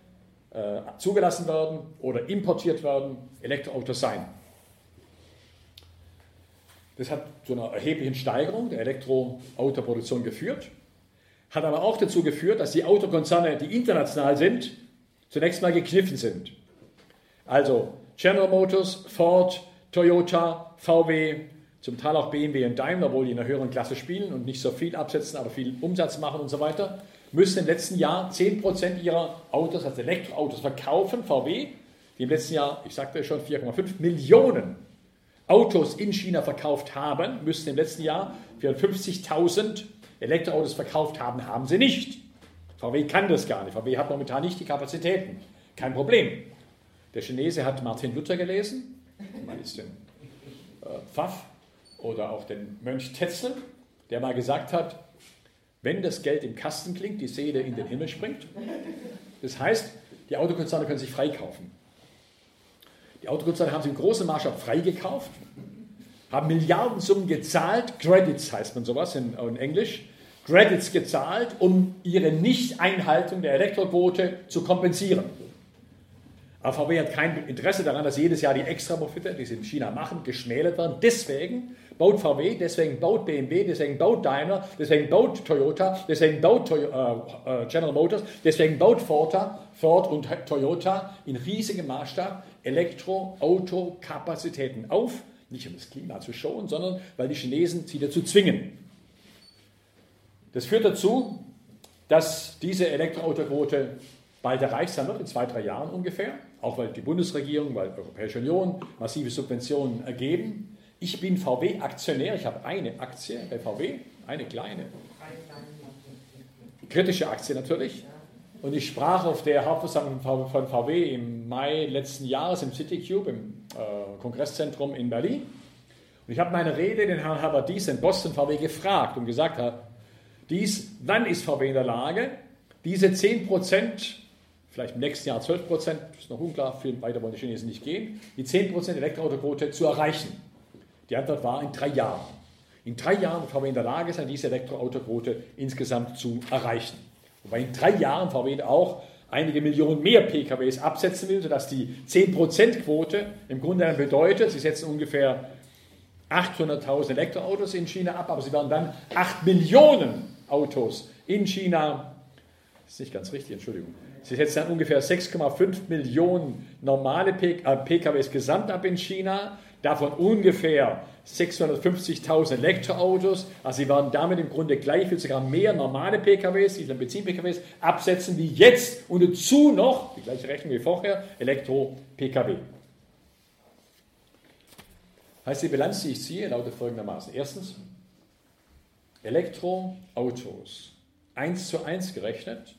äh, zugelassen werden oder importiert werden, Elektroautos sein. Das hat zu einer erheblichen Steigerung der Elektroautoproduktion geführt, hat aber auch dazu geführt, dass die Autokonzerne, die international sind, zunächst mal gekniffen sind. Also General Motors, Ford, Toyota, VW, zum Teil auch BMW und Daimler, obwohl die in einer höheren Klasse spielen und nicht so viel absetzen, aber viel Umsatz machen und so weiter, müssen im letzten Jahr 10% ihrer Autos, also Elektroautos, verkaufen. VW, die im letzten Jahr, ich sagte schon, 4,5 Millionen Autos in China verkauft haben, müssten im letzten Jahr 54.000 Elektroautos verkauft haben, haben sie nicht. VW kann das gar nicht. VW hat momentan nicht die Kapazitäten. Kein Problem. Der Chinese hat Martin Luther gelesen, man ist den äh, Pfaff oder auch den Mönch Tetzel, der mal gesagt hat, wenn das Geld im Kasten klingt, die Seele in den Himmel springt. Das heißt, die Autokonzerne können sich freikaufen. Die Autokonzerne haben sich im großen Maßstab freigekauft, haben Milliardensummen gezahlt, Credits heißt man sowas in, in Englisch, Credits gezahlt, um ihre Nichteinhaltung der Elektroquote zu kompensieren. Aber VW hat kein Interesse daran, dass jedes Jahr die Extraprofite, die sie in China machen, geschmälert werden. Deswegen baut VW, deswegen baut BMW, deswegen baut Daimler, deswegen baut Toyota, deswegen baut äh, äh General Motors, deswegen baut Ford, Ford und Toyota in riesigem Maßstab Elektroauto-Kapazitäten auf. Nicht um das Klima zu schonen, sondern weil die Chinesen sie dazu zwingen. Das führt dazu, dass diese Elektroautoquote bald erreicht sein wird, in zwei, drei Jahren ungefähr, auch weil die Bundesregierung, weil die Europäische Union massive Subventionen ergeben. Ich bin VW-Aktionär, ich habe eine Aktie bei VW, eine kleine, kritische Aktie natürlich. Und ich sprach auf der Hauptversammlung von VW im Mai letzten Jahres im CityCube, im äh, Kongresszentrum in Berlin. Und ich habe meine Rede den Herrn Herbert Dies in Boston VW gefragt und gesagt, dies, wann ist VW in der Lage, diese 10% vielleicht im nächsten Jahr 12% ist noch unklar, viel weiter wollen die Chinesen nicht gehen, die 10% Elektroautoquote zu erreichen? Die Antwort war in drei Jahren. In drei Jahren wird VW in der Lage sein, diese Elektroautoquote insgesamt zu erreichen. Wobei in drei Jahren VW auch einige Millionen mehr PKWs absetzen will, sodass die 10%-Quote im Grunde bedeutet, sie setzen ungefähr 800.000 Elektroautos in China ab, aber sie werden dann 8 Millionen Autos in China, das ist nicht ganz richtig, Entschuldigung, sie setzen dann ungefähr 6,5 Millionen normale PKWs äh, gesamt ab in China, davon ungefähr 650.000 Elektroautos. Also sie werden damit im Grunde gleich viel, sogar mehr normale PKWs, diese Benzin-PKWs, absetzen wie jetzt und dazu noch, die gleiche Rechnung wie vorher, Elektro-PKW. Heißt die Bilanz, die ich ziehe, lautet folgendermaßen. Erstens, Elektroautos, eins zu eins gerechnet,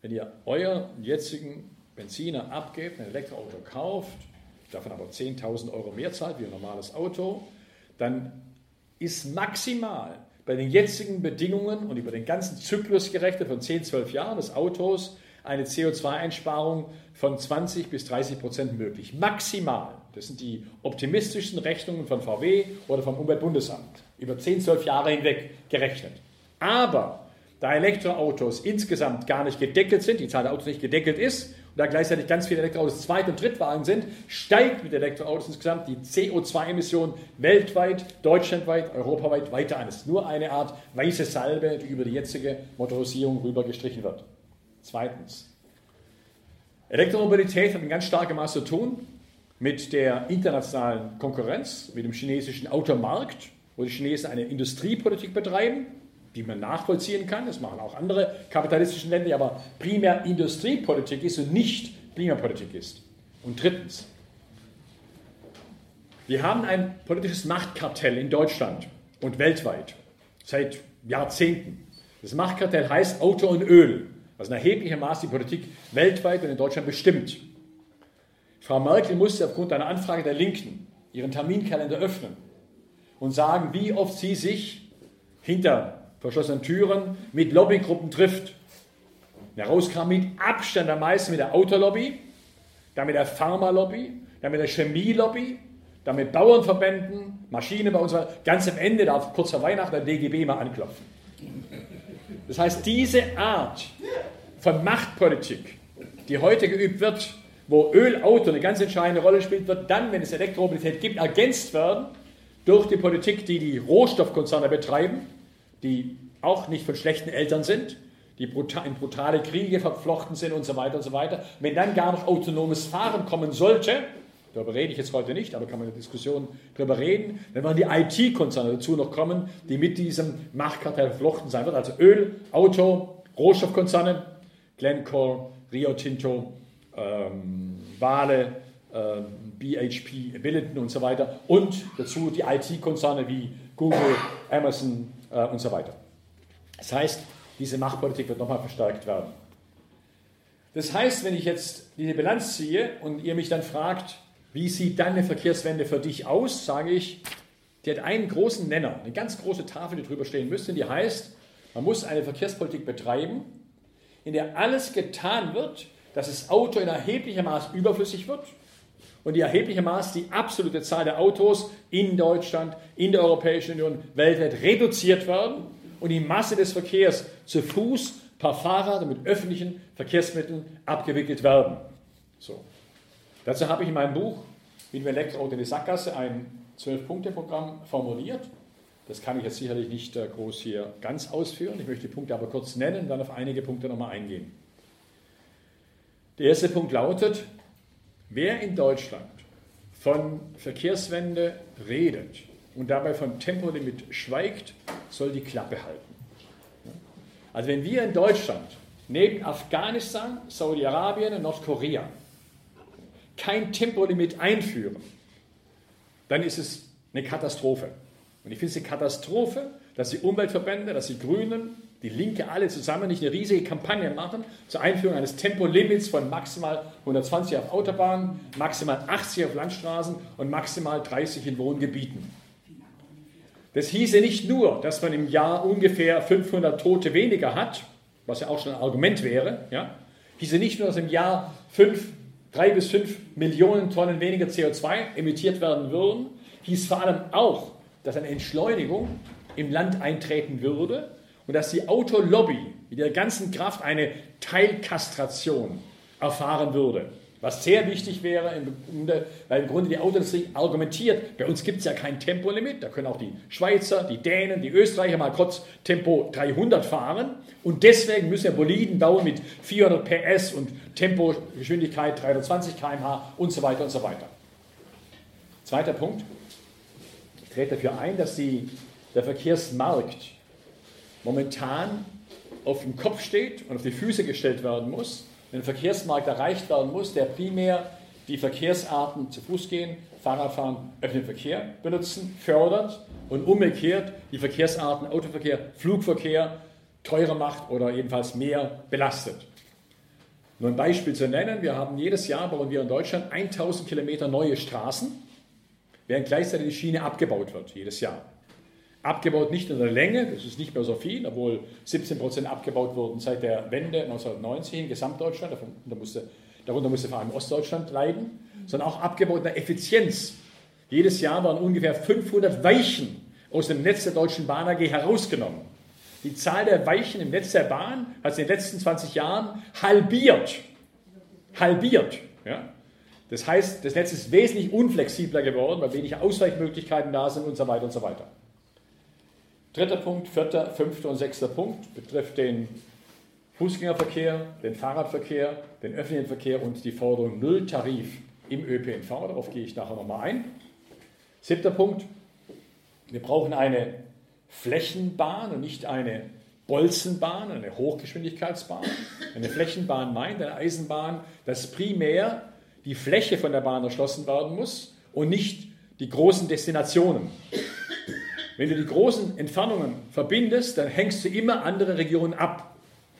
wenn ihr euren jetzigen Benziner abgibt, ein Elektroauto kauft, davon aber 10.000 Euro mehr zahlt wie ein normales Auto, dann ist maximal bei den jetzigen Bedingungen und über den ganzen Zyklus gerechnet von 10, 12 Jahren des Autos eine CO2-Einsparung von 20 bis 30 Prozent möglich. Maximal. Das sind die optimistischsten Rechnungen von VW oder vom Umweltbundesamt. Über 10, 12 Jahre hinweg gerechnet. Aber da Elektroautos insgesamt gar nicht gedeckelt sind, die Zahl der Autos nicht gedeckelt ist da gleichzeitig ganz viele Elektroautos Zweit- und Drittwagen sind, steigt mit Elektroautos insgesamt die CO2-Emission weltweit, deutschlandweit, europaweit weiter an. Es ist nur eine Art weiße Salbe, die über die jetzige Motorisierung rüber gestrichen wird. Zweitens. Elektromobilität hat in ganz starkem Maß zu tun mit der internationalen Konkurrenz, mit dem chinesischen Automarkt, wo die Chinesen eine Industriepolitik betreiben, die man nachvollziehen kann. Das machen auch andere kapitalistische Länder, aber primär Industriepolitik ist und nicht Klimapolitik ist. Und drittens, wir haben ein politisches Machtkartell in Deutschland und weltweit seit Jahrzehnten. Das Machtkartell heißt Auto und Öl, was in erheblichem Maß die Politik weltweit und in Deutschland bestimmt. Frau Merkel musste aufgrund einer Anfrage der Linken ihren Terminkalender öffnen und sagen, wie oft sie sich hinter verschlossenen Türen mit Lobbygruppen trifft. Herauskam mit Abstand am meisten mit der Autolobby, dann mit der Pharmalobby, dann mit der Chemielobby, dann mit Bauernverbänden, Maschinenbau und so weiter. Ganz am Ende darf kurz vor Weihnachten der DGB mal anklopfen. Das heißt, diese Art von Machtpolitik, die heute geübt wird, wo Ölauto eine ganz entscheidende Rolle spielt, wird dann, wenn es Elektromobilität gibt, ergänzt werden durch die Politik, die die Rohstoffkonzerne betreiben, die auch nicht von schlechten Eltern sind, die in brutale Kriege verflochten sind und so weiter und so weiter. Wenn dann gar noch autonomes Fahren kommen sollte, darüber rede ich jetzt heute nicht, aber kann man in der Diskussion darüber reden, wenn man die IT-Konzerne dazu noch kommen, die mit diesem Machtkartell verflochten sein wird, also Öl, Auto, Rohstoffkonzerne, Glencore, Rio Tinto, ähm, Vale, ähm, BHP, Billiton und so weiter und dazu die IT-Konzerne wie Google, Amazon, äh, und so weiter. Das heißt, diese Machtpolitik wird nochmal verstärkt werden. Das heißt, wenn ich jetzt diese Bilanz ziehe und ihr mich dann fragt, wie sieht dann eine Verkehrswende für dich aus, sage ich, die hat einen großen Nenner, eine ganz große Tafel, die drüber stehen müsste, die heißt, man muss eine Verkehrspolitik betreiben, in der alles getan wird, dass das Auto in erheblichem Maß überflüssig wird und die erhebliche Maß die absolute Zahl der Autos in Deutschland, in der Europäischen Union, weltweit reduziert werden und die Masse des Verkehrs zu Fuß, per Fahrrad und mit öffentlichen Verkehrsmitteln abgewickelt werden. So. Dazu habe ich in meinem Buch mit dem Elektroauto in die Sackgasse ein Zwölf-Punkte-Programm formuliert. Das kann ich jetzt sicherlich nicht äh, groß hier ganz ausführen. Ich möchte die Punkte aber kurz nennen und dann auf einige Punkte nochmal eingehen. Der erste Punkt lautet, Wer in Deutschland von Verkehrswende redet und dabei von Tempolimit schweigt, soll die Klappe halten. Also wenn wir in Deutschland neben Afghanistan, Saudi-Arabien und Nordkorea kein Tempolimit einführen, dann ist es eine Katastrophe. Und ich finde es eine Katastrophe, dass die Umweltverbände, dass die Grünen, die Linke alle zusammen nicht eine riesige Kampagne machen zur Einführung eines Tempolimits von maximal 120 auf Autobahnen, maximal 80 auf Landstraßen und maximal 30 in Wohngebieten. Das hieße nicht nur, dass man im Jahr ungefähr 500 Tote weniger hat, was ja auch schon ein Argument wäre, ja, hieße nicht nur, dass im Jahr 5, 3 bis 5 Millionen Tonnen weniger CO2 emittiert werden würden, hieß vor allem auch, dass eine Entschleunigung im Land eintreten würde und dass die Autolobby mit ihrer ganzen Kraft eine Teilkastration erfahren würde. Was sehr wichtig wäre, weil im Grunde die Autoindustrie argumentiert, bei uns gibt es ja kein Tempolimit, da können auch die Schweizer, die Dänen, die Österreicher mal kurz Tempo 300 fahren und deswegen müssen wir Boliden bauen mit 400 PS und Tempogeschwindigkeit 320 km/h und so weiter und so weiter. Zweiter Punkt, ich trete dafür ein, dass die, der Verkehrsmarkt momentan auf dem Kopf steht und auf die Füße gestellt werden muss, wenn ein Verkehrsmarkt erreicht werden muss, der primär die Verkehrsarten zu Fuß gehen, Fahrradfahren, öffentlichen Verkehr benutzen, fördert und umgekehrt die Verkehrsarten Autoverkehr, Flugverkehr teurer macht oder jedenfalls mehr belastet. Nur ein Beispiel zu nennen, wir haben jedes Jahr, bauen wir in Deutschland 1000 Kilometer neue Straßen, während gleichzeitig die Schiene abgebaut wird, jedes Jahr. Abgebaut nicht in der Länge, das ist nicht mehr so viel, obwohl 17 Prozent abgebaut wurden seit der Wende 1990 in Gesamtdeutschland, darunter musste, darunter musste vor allem Ostdeutschland leiden, sondern auch abgebaut in der Effizienz. Jedes Jahr waren ungefähr 500 Weichen aus dem Netz der Deutschen Bahn AG herausgenommen. Die Zahl der Weichen im Netz der Bahn hat sich in den letzten 20 Jahren halbiert. Halbiert. Ja? Das heißt, das Netz ist wesentlich unflexibler geworden, weil weniger Ausweichmöglichkeiten da sind und so weiter und so weiter. Dritter Punkt, vierter, fünfter und sechster Punkt betrifft den Fußgängerverkehr, den Fahrradverkehr, den öffentlichen Verkehr und die Forderung Nulltarif im ÖPNV. Darauf gehe ich nachher nochmal ein. Siebter Punkt, wir brauchen eine Flächenbahn und nicht eine Bolzenbahn, eine Hochgeschwindigkeitsbahn. Eine Flächenbahn meint eine Eisenbahn, dass primär die Fläche von der Bahn erschlossen werden muss und nicht die großen Destinationen. Wenn du die großen Entfernungen verbindest, dann hängst du immer andere Regionen ab.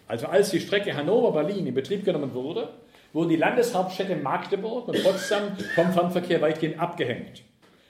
Also als die Strecke Hannover-Berlin in Betrieb genommen wurde, wurden die Landeshauptstädte Magdeburg und Potsdam vom Fernverkehr weitgehend abgehängt.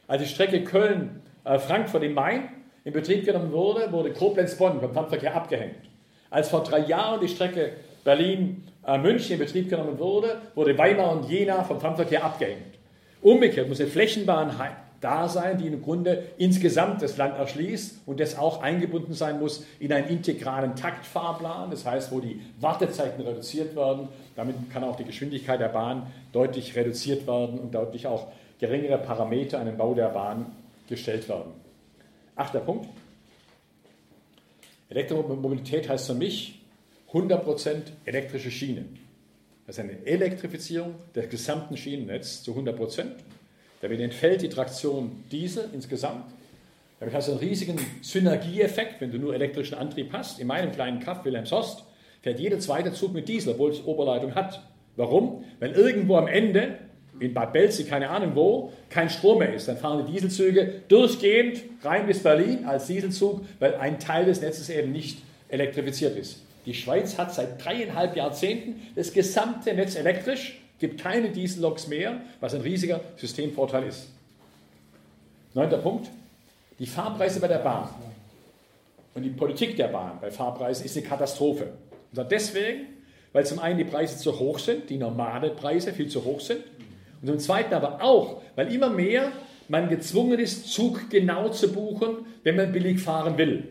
Als die Strecke Köln-Frankfurt im Main in Betrieb genommen wurde, wurde Koblenz-Bonn vom Fernverkehr abgehängt. Als vor drei Jahren die Strecke Berlin-München in Betrieb genommen wurde, wurde Weimar und Jena vom Fernverkehr abgehängt. Umgekehrt muss eine Flächenbahn da sein, die im Grunde insgesamt das Land erschließt und das auch eingebunden sein muss in einen integralen Taktfahrplan, das heißt, wo die Wartezeiten reduziert werden. Damit kann auch die Geschwindigkeit der Bahn deutlich reduziert werden und deutlich auch geringere Parameter an den Bau der Bahn gestellt werden. Achter Punkt. Elektromobilität heißt für mich 100% elektrische Schienen. Das ist eine Elektrifizierung des gesamten Schienennetzes zu 100%. Damit entfällt die Traktion Diesel insgesamt. Damit hast du einen riesigen Synergieeffekt, wenn du nur elektrischen Antrieb hast. In meinem kleinen Kaff Wilhelmshorst fährt jeder zweite Zug mit Diesel, obwohl es Oberleitung hat. Warum? Weil irgendwo am Ende, in Bad Belzig, keine Ahnung wo, kein Strom mehr ist. Dann fahren die Dieselzüge durchgehend rein bis Berlin als Dieselzug, weil ein Teil des Netzes eben nicht elektrifiziert ist. Die Schweiz hat seit dreieinhalb Jahrzehnten das gesamte Netz elektrisch gibt keine Dieselloks mehr, was ein riesiger Systemvorteil ist. Neunter Punkt, die Fahrpreise bei der Bahn und die Politik der Bahn bei Fahrpreisen ist eine Katastrophe. Und zwar deswegen, weil zum einen die Preise zu hoch sind, die normalen Preise viel zu hoch sind, und zum zweiten aber auch, weil immer mehr man gezwungen ist, Zug genau zu buchen, wenn man billig fahren will.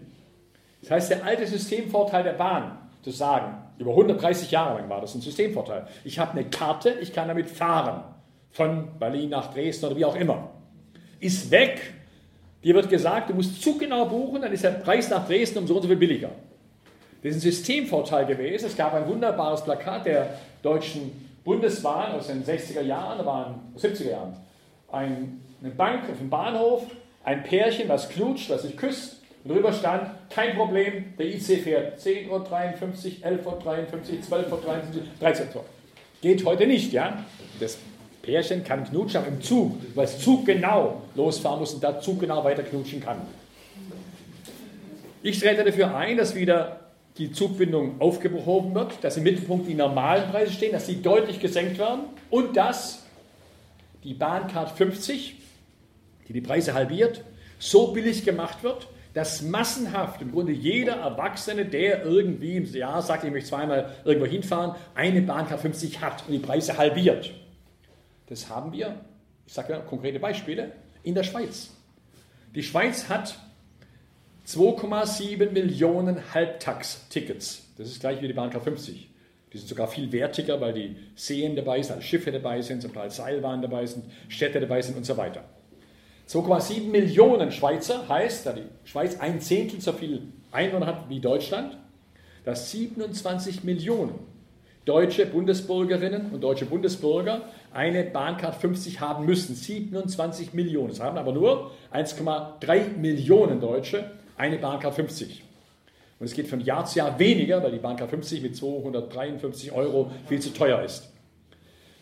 Das heißt, der alte Systemvorteil der Bahn, zu sagen, über 130 Jahre lang war das ein Systemvorteil. Ich habe eine Karte, ich kann damit fahren. Von Berlin nach Dresden oder wie auch immer. Ist weg. Dir wird gesagt, du musst zuggenau buchen, dann ist der Preis nach Dresden um so und so viel billiger. Das ist ein Systemvorteil gewesen. Es gab ein wunderbares Plakat der Deutschen Bundesbahn aus den 60er Jahren, waren 70er Jahren. Ein, eine Bank auf dem Bahnhof, ein Pärchen, das knutscht, das sich küsst und drüber stand, kein Problem, der IC fährt 10.53 Uhr, 11.53 Uhr, 12.53 Uhr, 13 Uhr. Geht heute nicht, ja? Das Pärchen kann knutschen im Zug, weil es Zug genau losfahren muss und da Zug genau weiter knutschen kann. Ich trete dafür ein, dass wieder die Zugbindung aufgehoben wird, dass im Mittelpunkt die normalen Preise stehen, dass sie deutlich gesenkt werden und dass die Bahncard 50, die die Preise halbiert, so billig gemacht wird, dass massenhaft im Grunde jeder Erwachsene, der irgendwie im Jahr sagt, ich möchte zweimal irgendwo hinfahren, eine Bahncard 50 hat und die Preise halbiert. Das haben wir, ich sage ja konkrete Beispiele, in der Schweiz. Die Schweiz hat 2,7 Millionen Halbtags-Tickets. Das ist gleich wie die Bahncard 50. Die sind sogar viel wertiger, weil die Seen dabei sind, Schiffe dabei sind, zum Teil Seilbahnen dabei sind, Städte dabei sind und so weiter. 2,7 Millionen Schweizer heißt, da die Schweiz ein Zehntel so viel Einwohner hat wie Deutschland, dass 27 Millionen deutsche Bundesbürgerinnen und deutsche Bundesbürger eine Bahncard 50 haben müssen. 27 Millionen. Es haben aber nur 1,3 Millionen Deutsche eine Bahncard 50. Und es geht von Jahr zu Jahr weniger, weil die Bahncard 50 mit 253 Euro viel zu teuer ist.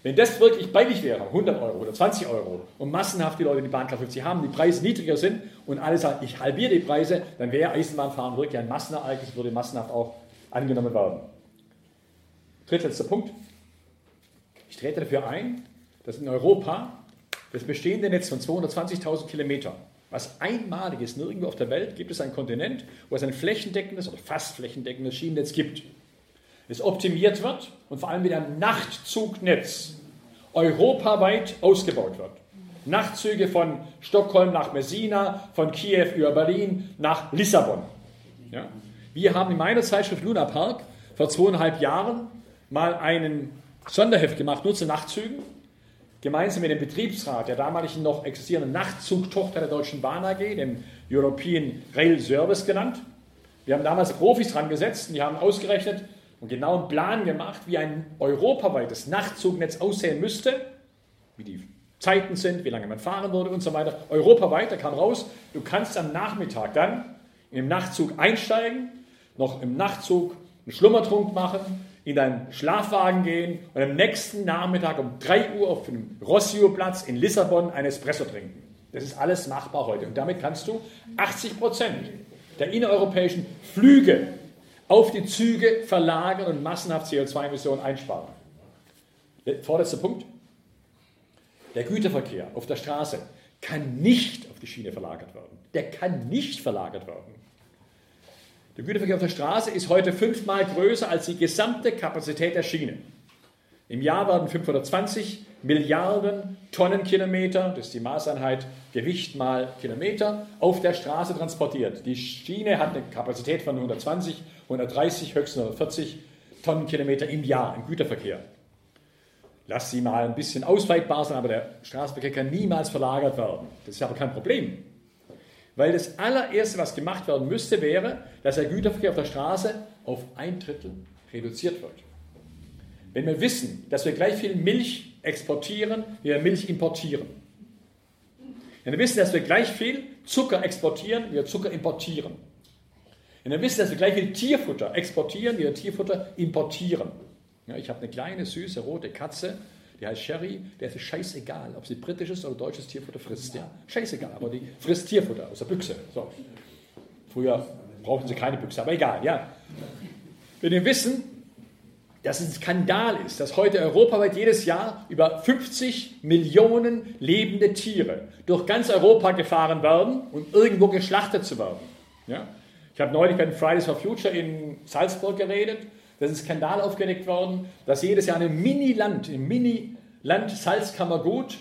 Wenn das wirklich billig wäre, 100 Euro oder 20 Euro, und massenhaft die Leute die Bahncard 50 haben, die Preise niedriger sind und alle sagen, ich halbiere die Preise, dann wäre Eisenbahnfahren wirklich ein Massenereignis, würde massenhaft auch angenommen werden. Drittletzter Punkt. trete dafür ein, dass in Europa das bestehende Netz von 220.000 Kilometern, was einmalig ist, nirgendwo auf der Welt gibt es einen Kontinent, wo es ein flächendeckendes oder fast flächendeckendes Schienennetz gibt. Es optimiert wird und vor allem mit einem Nachtzugnetz europaweit ausgebaut wird. Nachtzüge von Stockholm nach Messina, von Kiew über Berlin nach Lissabon. Ja? Wir haben in meiner Zeitschrift Luna Park vor zweieinhalb Jahren mal einen Sonderheft gemacht, nur zu Nachtzügen, gemeinsam mit dem Betriebsrat der damaligen noch existierenden Nachtzugtochter der Deutschen Bahn AG, dem European Rail Service genannt. Wir haben damals Profis dran gesetzt und die haben ausgerechnet und genau einen Plan gemacht, wie ein europaweites Nachtzugnetz aussehen müsste, wie die Zeiten sind, wie lange man fahren würde und so weiter. Europaweit, da kam raus, du kannst am Nachmittag dann im Nachtzug einsteigen, noch im Nachtzug einen Schlummertrunk machen, in deinen Schlafwagen gehen und am nächsten Nachmittag um 3 Uhr auf dem Rossio-Platz in Lissabon ein Espresso trinken. Das ist alles machbar heute. Und damit kannst du 80 Prozent der innereuropäischen Flüge auf die Züge verlagern und massenhaft CO2-Emissionen einsparen. Vorletzter Punkt. Der Güterverkehr auf der Straße kann nicht auf die Schiene verlagert werden. Der kann nicht verlagert werden. Der Güterverkehr auf der Straße ist heute fünfmal größer als die gesamte Kapazität der Schiene. Im Jahr werden 520 Milliarden Tonnenkilometer, das ist die Maßeinheit Gewicht mal Kilometer, auf der Straße transportiert. Die Schiene hat eine Kapazität von 120, 130, höchstens 140 Tonnenkilometer im Jahr im Güterverkehr. Lass sie mal ein bisschen ausweitbar sein, aber der Straßenverkehr kann niemals verlagert werden. Das ist aber kein Problem. Weil das allererste, was gemacht werden müsste, wäre, dass der Güterverkehr auf der Straße auf ein Drittel reduziert wird. Wenn wir wissen, dass wir gleich viel Milch exportieren, wie wir Milch importieren. Wenn wir wissen, dass wir gleich viel Zucker exportieren, wie wir Zucker importieren. Wenn wir wissen, dass wir gleich viel Tierfutter exportieren, wie wir Tierfutter importieren. Ja, ich habe eine kleine, süße, rote Katze, die heißt Sherry, der ist scheißegal, ob sie britisches oder deutsches Tierfutter frisst. Ja, scheißegal, aber die frisst Tierfutter aus der Büchse. So. Früher brauchten sie keine Büchse, aber egal, ja. Wenn wir wissen, dass es ein Skandal ist, dass heute europaweit jedes Jahr über 50 Millionen lebende Tiere durch ganz Europa gefahren werden und irgendwo geschlachtet zu werden. Ja? Ich habe neulich bei den Fridays for Future in Salzburg geredet da ist ein Skandal aufgedeckt worden, dass jedes Jahr ein Mini-Land, ein Mini-Land Salzkammergut,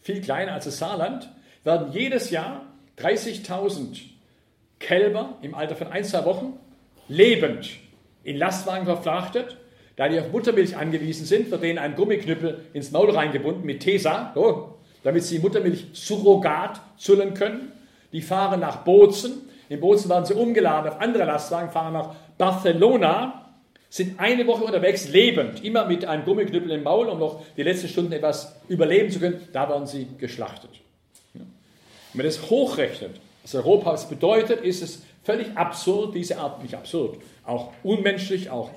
viel kleiner als das Saarland, werden jedes Jahr 30.000 Kälber im Alter von ein, zwei Wochen lebend in Lastwagen verfrachtet. Da die auf Muttermilch angewiesen sind, wird denen ein Gummiknüppel ins Maul reingebunden mit Tesa, so, damit sie Muttermilch surrogat zullen können. Die fahren nach Bozen. In Bozen werden sie umgeladen auf andere Lastwagen, fahren nach Barcelona sind eine Woche unterwegs, lebend, immer mit einem Gummiknüppel im Maul, um noch die letzten Stunden etwas überleben zu können. Da werden sie geschlachtet. Wenn man das hochrechnet, was Europa bedeutet, ist es völlig absurd, diese Art, nicht absurd, auch unmenschlich, auch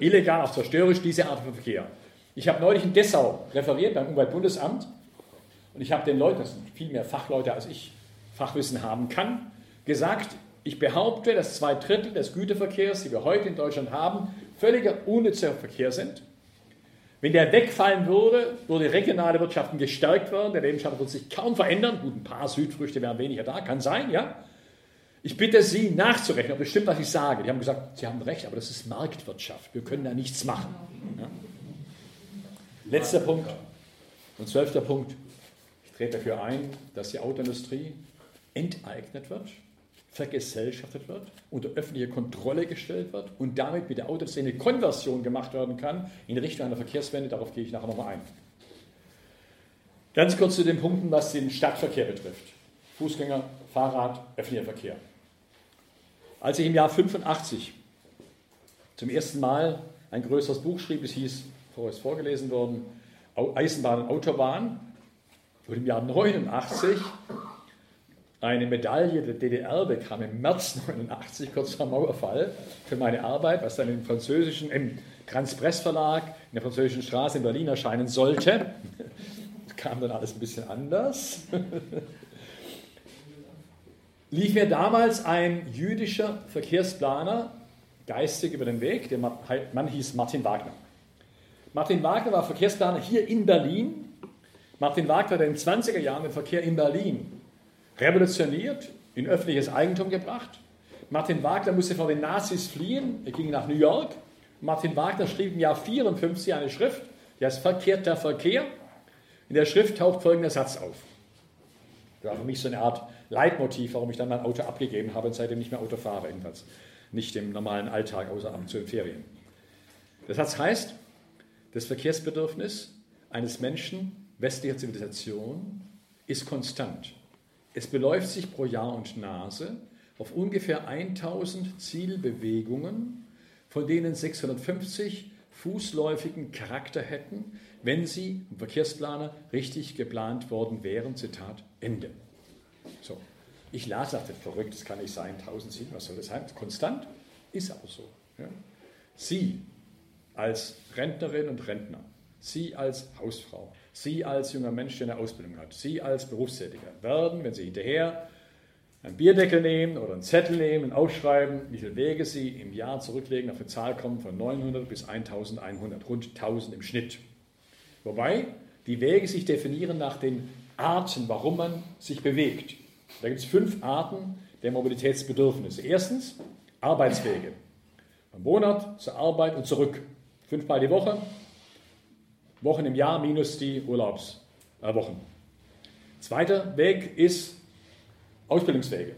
illegal, auch zerstörerisch, diese Art von Verkehr. Ich habe neulich in Dessau referiert beim Umweltbundesamt und ich habe den Leuten, das sind viel mehr Fachleute als ich Fachwissen haben kann, gesagt, ich behaupte, dass zwei Drittel des Güterverkehrs, die wir heute in Deutschland haben, völliger unnützer Verkehr sind. Wenn der wegfallen würde, würde regionale Wirtschaften gestärkt werden, der Lebensstandard würde sich kaum verändern. Gut, ein paar Südfrüchte wären weniger da, kann sein, ja. Ich bitte Sie nachzurechnen, ob das stimmt, was ich sage. Die haben gesagt, Sie haben recht, aber das ist Marktwirtschaft. Wir können da nichts machen. Ja? Letzter Punkt und zwölfter Punkt. Ich trete dafür ein, dass die Autoindustrie enteignet wird vergesellschaftet wird, unter öffentliche Kontrolle gestellt wird und damit mit der Autoszene Konversion gemacht werden kann in Richtung einer Verkehrswende. Darauf gehe ich nachher nochmal ein. Ganz kurz zu den Punkten, was den Stadtverkehr betrifft. Fußgänger, Fahrrad, öffentlicher Verkehr. Als ich im Jahr 85 zum ersten Mal ein größeres Buch schrieb, es hieß, vorher ist vorgelesen worden, Eisenbahn und Autobahn, wurde im Jahr 89 eine Medaille der DDR bekam im März 89, kurz vor Mauerfall, für meine Arbeit, was dann im französischen, im Transpress Verlag in der französischen Straße in Berlin erscheinen sollte. Kam dann alles ein bisschen anders. Lief mir damals ein jüdischer Verkehrsplaner geistig über den Weg, der Mann hieß Martin Wagner. Martin Wagner war Verkehrsplaner hier in Berlin. Martin Wagner hat in den 20er Jahren den Verkehr in Berlin revolutioniert, in öffentliches Eigentum gebracht. Martin Wagner musste vor den Nazis fliehen, er ging nach New York. Martin Wagner schrieb im Jahr 54 eine Schrift, die heißt Verkehrt der Verkehr. In der Schrift taucht folgender Satz auf. Das war für mich so eine Art Leitmotiv, warum ich dann mein Auto abgegeben habe und seitdem nicht mehr Auto fahre, jedenfalls nicht im normalen Alltag, außer ab zu den Ferien. Satz heißt, das Verkehrsbedürfnis eines Menschen westlicher Zivilisation ist konstant. Es beläuft sich pro Jahr und Nase auf ungefähr 1000 Zielbewegungen, von denen 650 fußläufigen Charakter hätten, wenn sie im Verkehrsplaner richtig geplant worden wären. Zitat Ende. So. Ich las, dachte, verrückt, das kann nicht sein, 1000 Ziele, was soll das sein? Konstant? Ist auch so. Ja. Sie als Rentnerin und Rentner, Sie als Hausfrau, Sie als junger Mensch, der eine Ausbildung hat, Sie als Berufstätiger werden, wenn Sie hinterher einen Bierdeckel nehmen oder einen Zettel nehmen und aufschreiben, wie viele Wege Sie im Jahr zurücklegen, auf eine Zahl kommen von 900 bis 1100, rund 1000 im Schnitt. Wobei die Wege sich definieren nach den Arten, warum man sich bewegt. Da gibt es fünf Arten der Mobilitätsbedürfnisse. Erstens Arbeitswege. Vom Wohnort zur Arbeit und zurück. Fünfmal die Woche. Wochen im Jahr minus die Urlaubswochen. Äh, Zweiter Weg ist Ausbildungswege.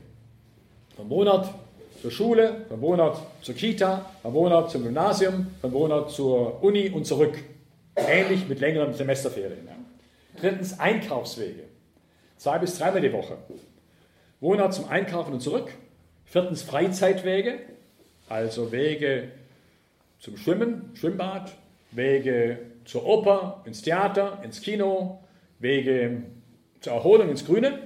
Vom Wohnort zur Schule, vom Wohnort zur Kita, vom Wohnort zum Gymnasium, vom Wohnort zur Uni und zurück. Ähnlich mit längeren Semesterferien. Drittens Einkaufswege. Zwei bis dreimal die Woche. Wohnort zum Einkaufen und zurück. Viertens Freizeitwege, also Wege zum Schwimmen, Schwimmbad, Wege zur Oper, ins Theater, ins Kino, Wege zur Erholung ins Grüne.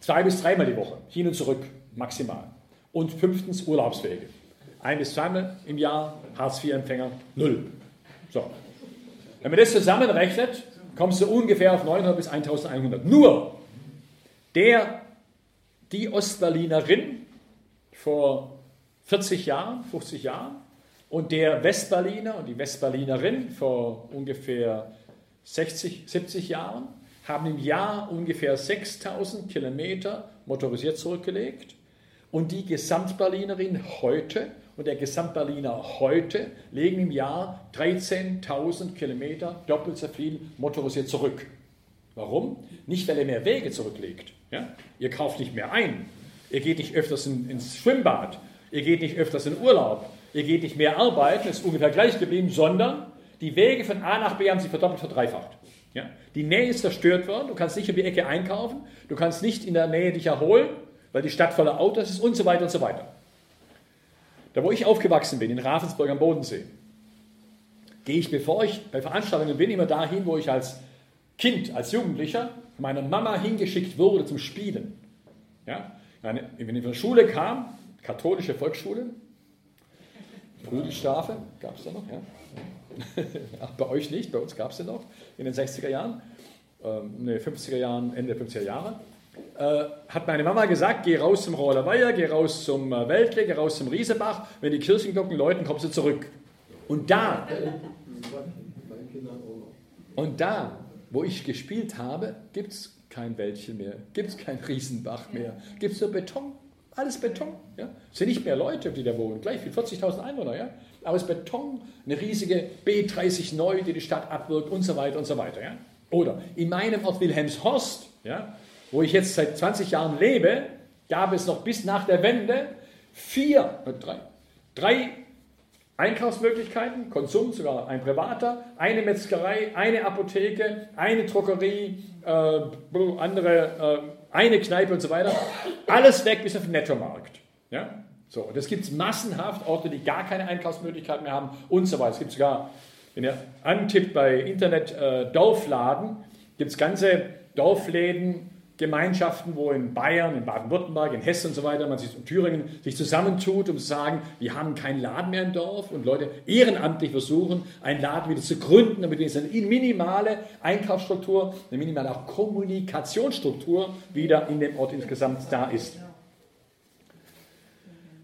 Zwei bis dreimal die Woche, hin und zurück, maximal. Und fünftens Urlaubswege. Ein bis zweimal im Jahr, Hartz-IV-Empfänger, null. So. Wenn man das zusammenrechnet, kommst du ungefähr auf 900 bis 1100. Nur der, die Ostberlinerin vor 40 Jahren, 50 Jahren und der Westberliner und die Westberlinerin vor ungefähr 60, 70 Jahren haben im Jahr ungefähr 6000 Kilometer motorisiert zurückgelegt und die Gesamtberlinerin heute und der Gesamtberliner heute legen im Jahr 13.000 Kilometer doppelt so viel motorisiert zurück. Warum? Nicht, weil er mehr Wege zurücklegt. Ja? Ihr kauft nicht mehr ein. Ihr geht nicht öfters in, ins Schwimmbad. Ihr geht nicht öfters in Urlaub. Ihr geht nicht mehr arbeiten. ist ungefähr gleich geblieben, sondern die Wege von A nach B haben sich verdoppelt, verdreifacht. Ja? Die Nähe ist zerstört worden. Du kannst nicht um die Ecke einkaufen. Du kannst nicht in der Nähe dich erholen, weil die Stadt voller Autos ist und so weiter und so weiter. Da, wo ich aufgewachsen bin, in Ravensburg am Bodensee, gehe ich, bevor ich bei Veranstaltungen bin, immer dahin, wo ich als Kind, als Jugendlicher meiner Mama hingeschickt wurde zum Spielen. Ja? Wenn ich von der Schule kam, katholische Volksschule, Prügelstrafe gab es da noch, ja? Bei euch nicht, bei uns gab es den noch in den 60er Jahren, ähm, ne, 50er Jahren, Ende der 50er Jahre. Äh, hat meine Mama gesagt, geh raus zum Roller geh raus zum äh, Weltle, geh raus zum Riesebach, wenn die Kirchenglocken läuten, kommst du zurück. Und da, und da, wo ich gespielt habe, gibt es kein Wäldchen mehr, gibt es kein Riesenbach mehr, gibt es nur Beton. Alles Beton. Ja? Es sind nicht mehr Leute, die da wohnen, gleich wie 40.000 Einwohner. Ja? Aber es ist Beton, eine riesige B30 neu, die die Stadt abwirkt und so weiter und so weiter. Ja? Oder in meinem Ort Wilhelmshorst, ja, wo ich jetzt seit 20 Jahren lebe, gab es noch bis nach der Wende vier, äh, drei, drei Einkaufsmöglichkeiten, Konsum, sogar ein privater, eine Metzgerei, eine Apotheke, eine Drogerie, äh, andere, äh, eine Kneipe und so weiter. Alles weg bis auf den Nettomarkt. Ja? So, und es gibt massenhaft Orte, die gar keine Einkaufsmöglichkeiten mehr haben und so weiter. Es gibt sogar, wenn ihr antippt bei Internet äh, Dorfladen, gibt es ganze Dorfläden, Gemeinschaften, wo in Bayern, in Baden-Württemberg, in Hessen und so weiter, man sich in Thüringen sich zusammentut, um zu sagen, wir haben keinen Laden mehr im Dorf und Leute ehrenamtlich versuchen, einen Laden wieder zu gründen, damit eine minimale Einkaufsstruktur, eine minimale auch Kommunikationsstruktur wieder in dem Ort insgesamt da ist.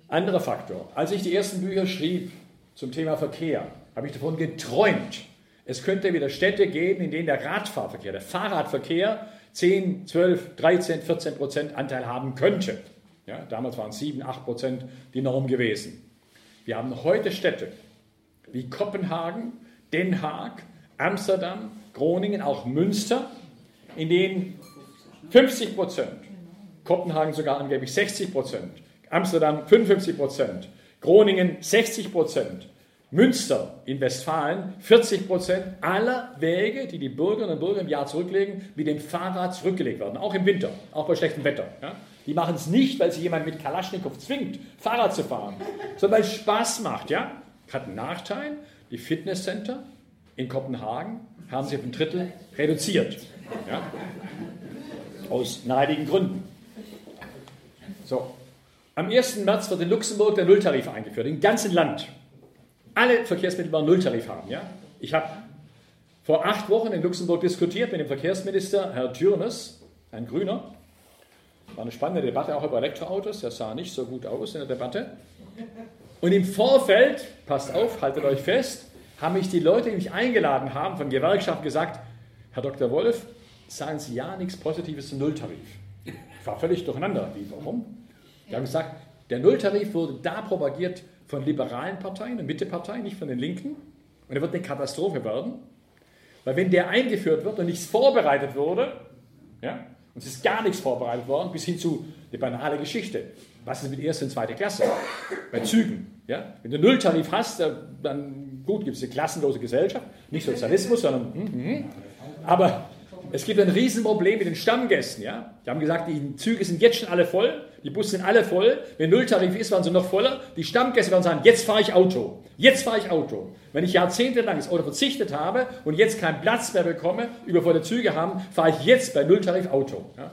Anderer Faktor. Als ich die ersten Bücher schrieb zum Thema Verkehr, habe ich davon geträumt, Es könnte wieder Städte geben, in denen der Radfahrverkehr, der Fahrradverkehr 10, 12, 13, 14 Prozent Anteil haben könnte. Ja, damals waren 7, 8 Prozent die Norm gewesen. Wir haben heute Städte wie Kopenhagen, Den Haag, Amsterdam, Groningen, auch Münster, in denen 50 Prozent, Kopenhagen sogar angeblich 60 Prozent, Amsterdam 55 Prozent, Groningen 60 Prozent, Münster in Westfalen 40 Prozent aller Wege, die die Bürgerinnen und Bürger im Jahr zurücklegen, mit dem Fahrrad zurückgelegt werden, auch im Winter, auch bei schlechtem Wetter. Ja? Die machen es nicht, weil sie jemand mit Kalaschnikow zwingt, Fahrrad zu fahren, sondern weil es Spaß macht. Ja? Hat einen Nachteil, die Fitnesscenter in Kopenhagen haben sie auf ein Drittel reduziert. Ja? Aus neidigen Gründen. So. Am 1. März wird in Luxemburg der Nulltarif eingeführt, im ganzen Land. Alle Verkehrsmittel werden Nulltarif haben. Ja? Ich habe vor acht Wochen in Luxemburg diskutiert mit dem Verkehrsminister, Herr Thürnes, ein Grüner. War eine spannende Debatte auch über Elektroautos. Der sah nicht so gut aus in der Debatte. Und im Vorfeld, passt auf, haltet euch fest, haben mich die Leute, die mich eingeladen haben von Gewerkschaften gesagt, Herr Dr. Wolf, sagen Sie ja nichts Positives zum Nulltarif. Ich war völlig durcheinander. Wie, warum? Die haben gesagt, der Nulltarif wurde da propagiert von liberalen Parteien und Mitteparteien, nicht von den Linken. Und er wird eine Katastrophe werden. Weil wenn der eingeführt wird und nichts vorbereitet wurde, ja, und es ist gar nichts vorbereitet worden, bis hin zu eine banale Geschichte. Was ist mit erster und zweiter Klasse? Bei Zügen. Ja? Wenn du Nulltarif hast, dann gut, gibt es eine klassenlose Gesellschaft, nicht Sozialismus, sondern. Mm, mm. Aber es gibt ein Riesenproblem mit den Stammgästen. Ja? Die haben gesagt, die Züge sind jetzt schon alle voll, die Busse sind alle voll. Wenn Nulltarif ist, waren sie noch voller. Die Stammgäste werden sagen, jetzt fahre ich Auto. Jetzt fahre ich Auto. Wenn ich jahrzehntelang das Auto verzichtet habe und jetzt keinen Platz mehr bekomme, übervolle Züge haben, fahre ich jetzt bei Nulltarif Auto. Ja?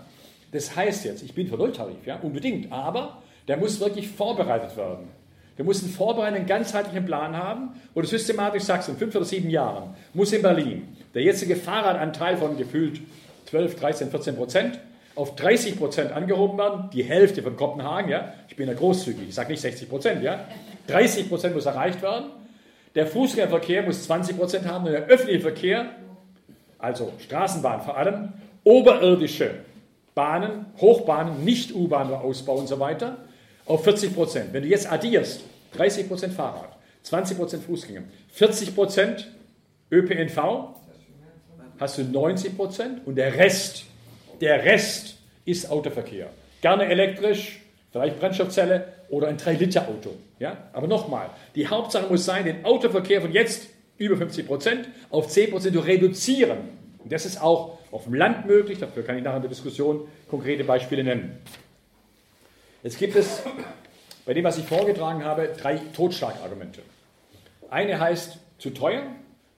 Das heißt jetzt, ich bin für Nulltarif, ja, unbedingt. Aber der muss wirklich vorbereitet werden. Wir müssen vorbereiten, einen ganzheitlichen Plan haben, wo du systematisch sagst, in fünf oder sieben Jahren muss in Berlin der jetzige Fahrradanteil von gefühlt 12, 13, 14 Prozent auf 30 Prozent angehoben werden, die Hälfte von Kopenhagen, ja, ich bin ja großzügig, ich sage nicht 60 Prozent, ja, 30 Prozent muss erreicht werden, der Fußgängerverkehr muss 20 Prozent haben und der öffentliche Verkehr, also Straßenbahn vor allem, oberirdische Bahnen, Hochbahnen, nicht U-Bahn-Ausbau und so weiter, auf 40 Prozent. Wenn du jetzt addierst, 30 Prozent Fahrrad, 20 Prozent Fußgänger, 40 Prozent ÖPNV, hast du 90 Prozent und der Rest, der Rest ist Autoverkehr. Gerne elektrisch, vielleicht Brennstoffzelle oder ein 3-Liter-Auto. Ja? Aber nochmal, die Hauptsache muss sein, den Autoverkehr von jetzt über 50 Prozent auf 10 Prozent zu reduzieren. Und das ist auch auf dem Land möglich, dafür kann ich nachher in der Diskussion konkrete Beispiele nennen. Jetzt gibt es bei dem, was ich vorgetragen habe, drei Totschlagargumente. Eine heißt zu teuer,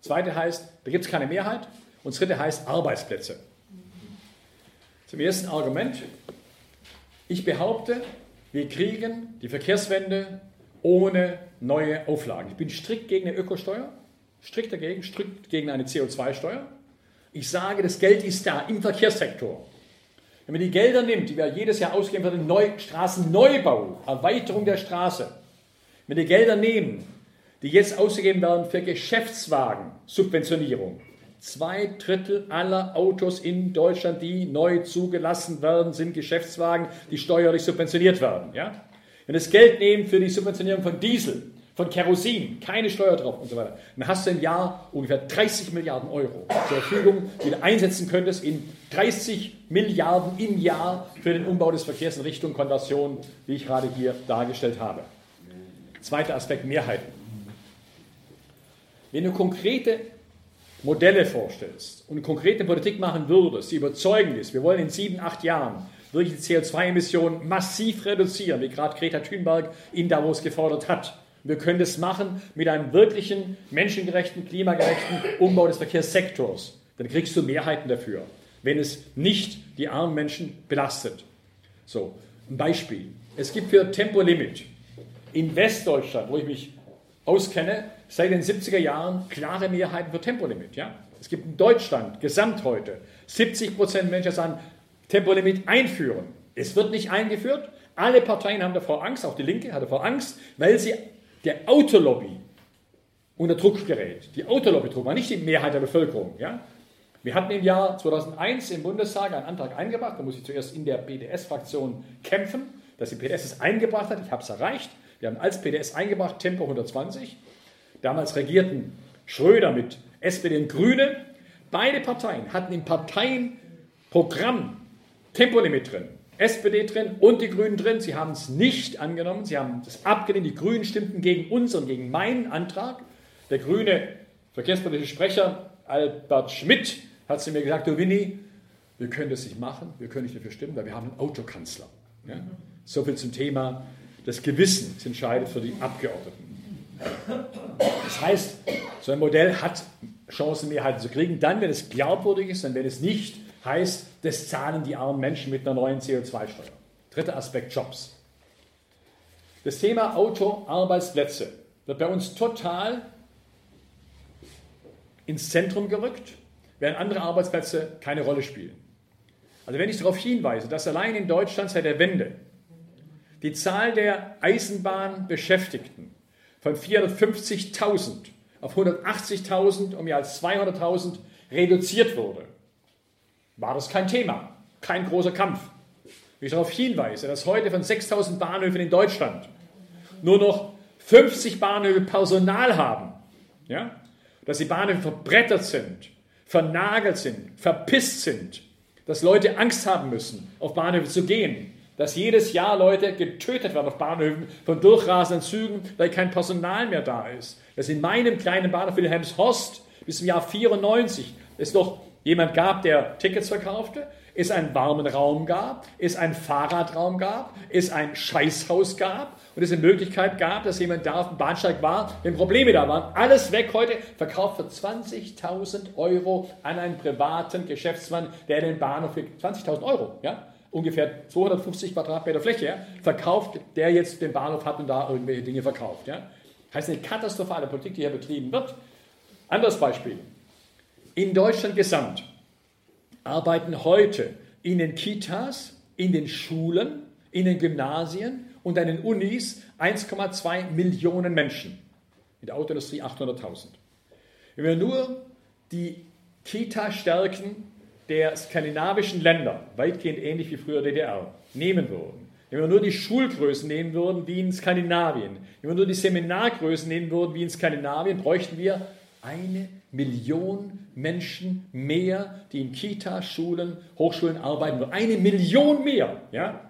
zweite heißt, da gibt es keine Mehrheit und dritte heißt Arbeitsplätze. Zum ersten Argument. Ich behaupte, wir kriegen die Verkehrswende ohne neue Auflagen. Ich bin strikt gegen eine Ökosteuer, strikt dagegen, strikt gegen eine CO2-Steuer. Ich sage, das Geld ist da im Verkehrssektor. Wenn man die Gelder nimmt, die wir jedes Jahr ausgeben für den Neu Straßenneubau, Erweiterung der Straße, wenn wir die Gelder nehmen, die jetzt ausgegeben werden für Geschäftswagen, Subventionierung, Zwei Drittel aller Autos in Deutschland, die neu zugelassen werden, sind Geschäftswagen, die steuerlich subventioniert werden. Ja? Wenn wir das Geld nehmen für die Subventionierung von Diesel, von Kerosin, keine Steuer drauf und so weiter, dann hast du im Jahr ungefähr 30 Milliarden Euro zur Verfügung, die du einsetzen könntest in 30 Milliarden im Jahr für den Umbau des Verkehrs in Richtung Konversion, wie ich gerade hier dargestellt habe. Zweiter Aspekt, Mehrheiten. Wenn du konkrete Modelle vorstellst und konkrete Politik machen würdest, die überzeugend ist, wir wollen in sieben, acht Jahren wirklich die CO2-Emissionen massiv reduzieren, wie gerade Greta Thunberg in Davos gefordert hat. Wir können das machen mit einem wirklichen menschengerechten, klimagerechten Umbau des Verkehrssektors. Dann kriegst du Mehrheiten dafür, wenn es nicht die armen Menschen belastet. So, ein Beispiel. Es gibt für Tempolimit in Westdeutschland, wo ich mich auskenne, seit den 70er Jahren klare Mehrheiten für Tempolimit. Ja? Es gibt in Deutschland gesamt heute 70 Prozent Menschen, sagen, Tempolimit einführen. Es wird nicht eingeführt. Alle Parteien haben davor Angst, auch die Linke hat davor Angst, weil sie der Autolobby unter Druck gerät. Die Autolobbydruck war nicht die Mehrheit der Bevölkerung. Ja? Wir hatten im Jahr 2001 im Bundestag einen Antrag eingebracht, da muss ich zuerst in der PDS-Fraktion kämpfen, dass die PDS es eingebracht hat. Ich habe es erreicht. Wir haben als PDS eingebracht Tempo 120. Damals regierten Schröder mit SPD und Grüne. Beide Parteien hatten im Parteienprogramm Tempolimit drin. SPD drin und die Grünen drin. Sie haben es nicht angenommen, sie haben es abgelehnt. Die Grünen stimmten gegen unseren, gegen meinen Antrag. Der grüne verkehrspolitische Sprecher Albert Schmidt hat zu mir gesagt, du Winnie, wir können das nicht machen, wir können nicht dafür stimmen, weil wir haben einen Autokanzler. Ja? So viel zum Thema, das Gewissen entscheidet für die Abgeordneten. Das heißt, so ein Modell hat Chancen, Mehrheiten zu kriegen, dann, wenn es glaubwürdig ist, und wenn es nicht heißt, das zahlen die armen Menschen mit einer neuen CO2-Steuer. Dritter Aspekt, Jobs. Das Thema Auto, Arbeitsplätze wird bei uns total ins Zentrum gerückt, während andere Arbeitsplätze keine Rolle spielen. Also wenn ich darauf hinweise, dass allein in Deutschland seit der Wende die Zahl der Eisenbahnbeschäftigten von 450.000 auf 180.000 um mehr als 200.000 reduziert wurde, war das kein Thema, kein großer Kampf. Ich darauf hinweise, dass heute von 6.000 Bahnhöfen in Deutschland nur noch 50 Bahnhöfe Personal haben, ja, dass die Bahnhöfe verbrettert sind, vernagelt sind, verpisst sind, dass Leute Angst haben müssen, auf Bahnhöfe zu gehen, dass jedes Jahr Leute getötet werden auf Bahnhöfen von durchrasenden Zügen, weil kein Personal mehr da ist. Dass in meinem kleinen Bahnhof Wilhelmshorst bis zum Jahr 94 es doch jemand gab, der Tickets verkaufte, es einen warmen Raum gab, es einen Fahrradraum gab, es ein Scheißhaus gab und es eine Möglichkeit gab, dass jemand da auf dem Bahnsteig war, wenn Probleme da waren. Alles weg heute, verkauft für 20.000 Euro an einen privaten Geschäftsmann, der den Bahnhof für 20.000 Euro, ja, ungefähr 250 Quadratmeter Fläche, ja, verkauft, der jetzt den Bahnhof hat und da irgendwelche Dinge verkauft. Ja. Heißt eine katastrophale Politik, die hier betrieben wird. Anderes Beispiel. In Deutschland gesamt arbeiten heute in den Kitas, in den Schulen, in den Gymnasien und an den Unis 1,2 Millionen Menschen. In der Autoindustrie 800.000. Wenn wir nur die Kita-Stärken der skandinavischen Länder, weitgehend ähnlich wie früher DDR, nehmen würden, wenn wir nur die Schulgrößen nehmen würden wie in Skandinavien, wenn wir nur die Seminargrößen nehmen würden wie in Skandinavien, bräuchten wir eine Million Menschen mehr, die in Kitas, Schulen, Hochschulen arbeiten. Nur eine Million mehr. Ja?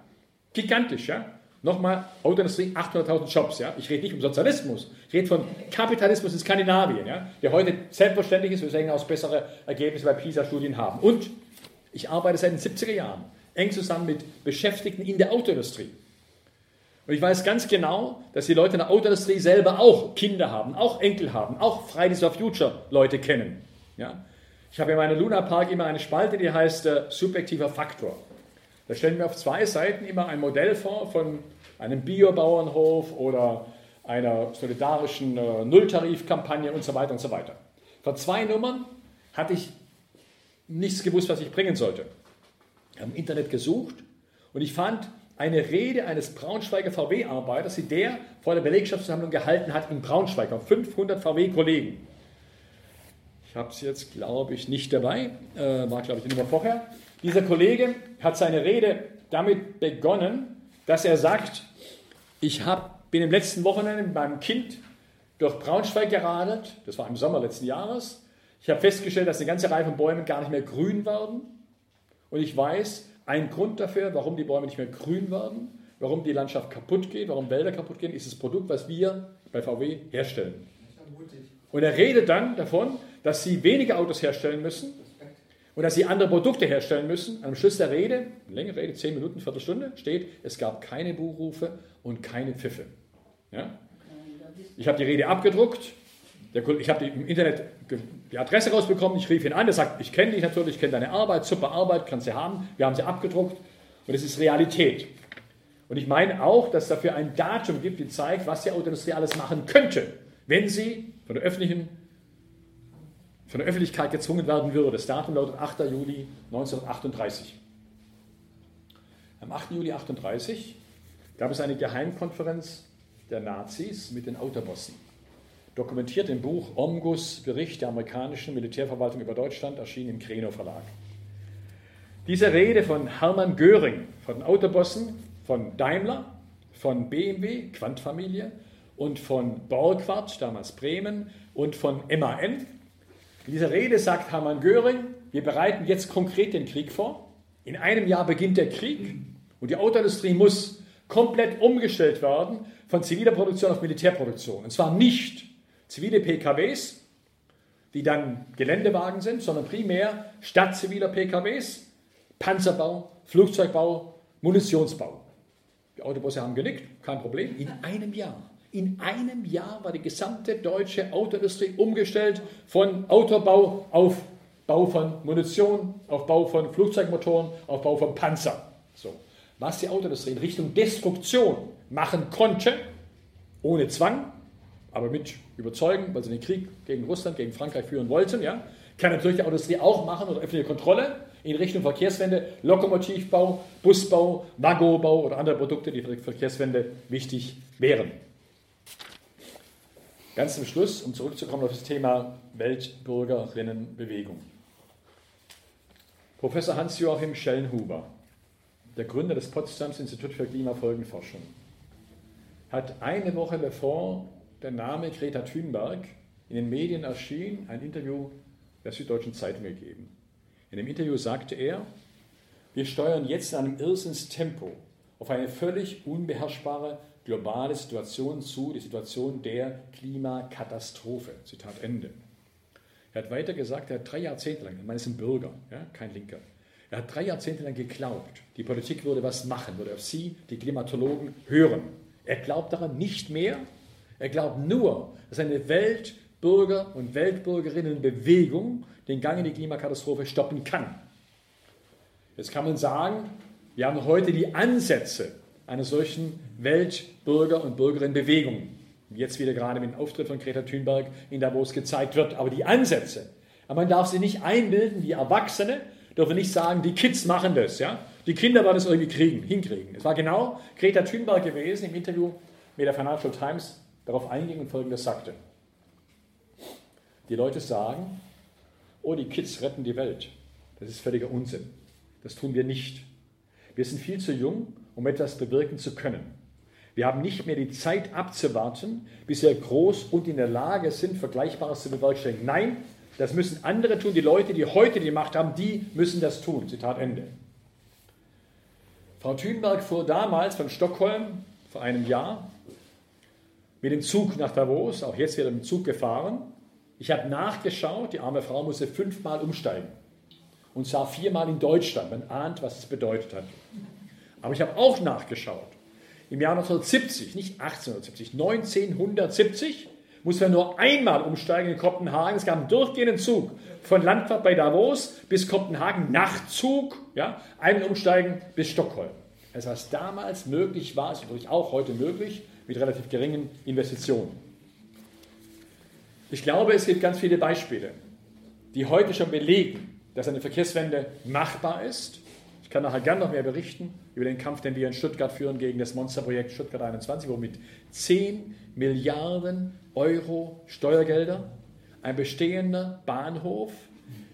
Gigantisch. Ja? Nochmal, Autoindustrie, 800.000 Jobs. Ja? Ich rede nicht um Sozialismus. Ich rede von Kapitalismus in Skandinavien, ja? der heute selbstverständlich ist, wir sehen aus bessere Ergebnisse bei PISA-Studien haben. Und ich arbeite seit den 70er Jahren eng zusammen mit Beschäftigten in der Autoindustrie. Und ich weiß ganz genau, dass die Leute in der Autoindustrie selber auch Kinder haben, auch Enkel haben, auch Fridays for Future Leute kennen. Ja? Ich habe in meinem Luna Park immer eine Spalte, die heißt äh, subjektiver Faktor. Da stellen wir auf zwei Seiten immer ein Modell vor von einem Biobauernhof oder einer solidarischen äh, Nulltarifkampagne und so weiter und so weiter. Vor zwei Nummern hatte ich nichts gewusst, was ich bringen sollte. Ich habe im Internet gesucht und ich fand eine Rede eines Braunschweiger VW-Arbeiters, die der vor der Belegschaftsversammlung gehalten hat in Braunschweig, auf 500 VW-Kollegen. Ich habe es jetzt, glaube ich, nicht dabei, äh, war, glaube ich, die vorher. Dieser Kollege hat seine Rede damit begonnen, dass er sagt, ich hab, bin im letzten Wochenende mit meinem Kind durch Braunschweig geradelt, das war im Sommer letzten Jahres. Ich habe festgestellt, dass eine ganze Reihe von Bäumen gar nicht mehr grün werden. Und ich weiß, ein Grund dafür, warum die Bäume nicht mehr grün werden, warum die Landschaft kaputt geht, warum Wälder kaputt gehen, ist das Produkt, was wir bei VW herstellen. Und er redet dann davon, dass sie weniger Autos herstellen müssen und dass sie andere Produkte herstellen müssen. Am Schluss der Rede, längere Rede, zehn Minuten, Viertelstunde, steht, es gab keine Buchrufe und keine Pfiffe. Ja? Ich habe die Rede abgedruckt, ich habe im Internet die Adresse rausbekommen, ich rief ihn an, er sagt, ich kenne dich natürlich, ich kenne deine Arbeit, super Arbeit, kannst du haben. Wir haben sie abgedruckt und es ist Realität. Und ich meine auch, dass es dafür ein Datum gibt, die zeigt, was die Autoindustrie alles machen könnte, wenn sie von der, öffentlichen, von der Öffentlichkeit gezwungen werden würde. Das Datum lautet 8. Juli 1938. Am 8. Juli 1938 gab es eine Geheimkonferenz der Nazis mit den Autobossen. Dokumentiert im Buch Omgus Bericht der amerikanischen Militärverwaltung über Deutschland, erschienen im Kreno Verlag. Diese Rede von Hermann Göring, von Autobossen, von Daimler, von BMW, Quantfamilie und von Borgward, damals Bremen, und von MAN. In dieser Rede sagt Hermann Göring, wir bereiten jetzt konkret den Krieg vor. In einem Jahr beginnt der Krieg und die Autoindustrie muss komplett umgestellt werden von ziviler Produktion auf Militärproduktion. Und zwar nicht zivile PKWs, die dann Geländewagen sind, sondern primär statt ziviler PKWs Panzerbau, Flugzeugbau, Munitionsbau. Die Autobusse haben genickt, kein Problem. In einem Jahr. In einem Jahr war die gesamte deutsche Autoindustrie umgestellt von Autobau auf Bau von Munition, auf Bau von Flugzeugmotoren, auf Bau von Panzer. So. Was die Autoindustrie in Richtung Destruktion machen konnte, ohne Zwang, aber mit Überzeugen, weil sie den Krieg gegen Russland, gegen Frankreich führen wollten, ja, kann natürlich die Autoindustrie auch machen oder öffentliche Kontrolle in Richtung Verkehrswende, Lokomotivbau, Busbau, Waggobau oder andere Produkte, die für die Verkehrswende wichtig wären. Ganz zum Schluss, um zurückzukommen auf das Thema Weltbürgerinnenbewegung. Professor Hans-Joachim Schellenhuber, der Gründer des Potsdams Institut für Klimafolgenforschung, hat eine Woche bevor der Name Greta Thunberg in den Medien erschien, ein Interview der Süddeutschen Zeitung gegeben. In dem Interview sagte er, wir steuern jetzt in einem Irrsinnstempo auf eine völlig unbeherrschbare globale Situation zu, die Situation der Klimakatastrophe. Zitat Ende. Er hat weiter gesagt, er hat drei Jahrzehnte lang, es ist ein Bürger, ja, kein Linker, er hat drei Jahrzehnte lang geglaubt, die Politik würde was machen, würde auf Sie, die Klimatologen, hören. Er glaubt daran nicht mehr. Er glaubt nur, dass eine Weltbürger- und Weltbürgerinnenbewegung den Gang in die Klimakatastrophe stoppen kann. Jetzt kann man sagen, wir haben heute die Ansätze einer solchen Weltbürger- und Bürgerinnenbewegung. Jetzt wieder gerade mit dem Auftritt von Greta Thunberg in Davos gezeigt wird. Aber die Ansätze, aber man darf sie nicht einbilden, die Erwachsene dürfen nicht sagen, die Kids machen das. Ja? Die Kinder werden es irgendwie kriegen, hinkriegen. Es war genau Greta Thunberg gewesen im Interview mit der Financial Times, darauf einging und folgendes sagte. Die Leute sagen, oh, die Kids retten die Welt. Das ist völliger Unsinn. Das tun wir nicht. Wir sind viel zu jung, um etwas bewirken zu können. Wir haben nicht mehr die Zeit abzuwarten, bis wir groß und in der Lage sind, Vergleichbares zu bewerkstelligen. Nein, das müssen andere tun. Die Leute, die heute die Macht haben, die müssen das tun. Zitat Ende. Frau Thünberg fuhr damals von Stockholm vor einem Jahr mit dem Zug nach Davos, auch jetzt wieder mit dem Zug gefahren. Ich habe nachgeschaut, die arme Frau musste fünfmal umsteigen. Und zwar viermal in Deutschland. Man ahnt, was es bedeutet hat. Aber ich habe auch nachgeschaut. Im Jahr 1970, nicht 1870, 1970 muss man nur einmal umsteigen in Kopenhagen. Es gab einen durchgehenden Zug von Landfahrt bei Davos bis Kopenhagen, Nachtzug, ja, einmal umsteigen bis Stockholm. Also was damals möglich war, ist natürlich auch heute möglich mit relativ geringen Investitionen. Ich glaube, es gibt ganz viele Beispiele, die heute schon belegen, dass eine Verkehrswende machbar ist ich kann nachher gerne noch mehr berichten über den Kampf, den wir in Stuttgart führen gegen das Monsterprojekt Stuttgart 21, wo mit 10 Milliarden Euro Steuergelder ein bestehender Bahnhof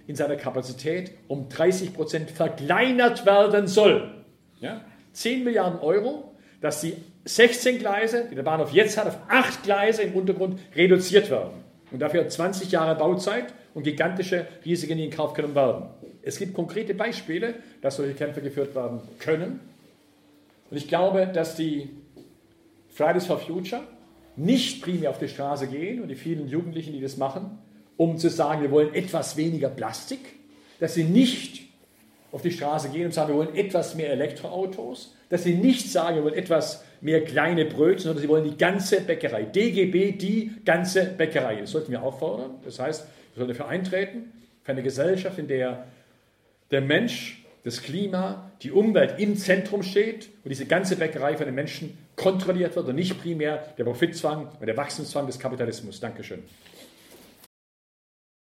in seiner Kapazität um 30 Prozent verkleinert werden soll. Ja? 10 Milliarden Euro, dass die 16 Gleise, die der Bahnhof jetzt hat, auf 8 Gleise im Untergrund reduziert werden. Und dafür 20 Jahre Bauzeit und gigantische Risiken, die in Kauf genommen werden. Es gibt konkrete Beispiele, dass solche Kämpfe geführt werden können. Und ich glaube, dass die Fridays for Future nicht primär auf die Straße gehen und die vielen Jugendlichen, die das machen, um zu sagen, wir wollen etwas weniger Plastik, dass sie nicht auf die Straße gehen und sagen, wir wollen etwas mehr Elektroautos, dass sie nicht sagen, wir wollen etwas mehr kleine Brötchen, sondern sie wollen die ganze Bäckerei. DGB, die ganze Bäckerei. Das sollten wir auffordern. Das heißt, wir sollten dafür eintreten, für eine Gesellschaft, in der der Mensch, das Klima, die Umwelt im Zentrum steht und diese ganze Bäckerei von den Menschen kontrolliert wird und nicht primär der Profitzwang und der Wachstumszwang des Kapitalismus. Dankeschön.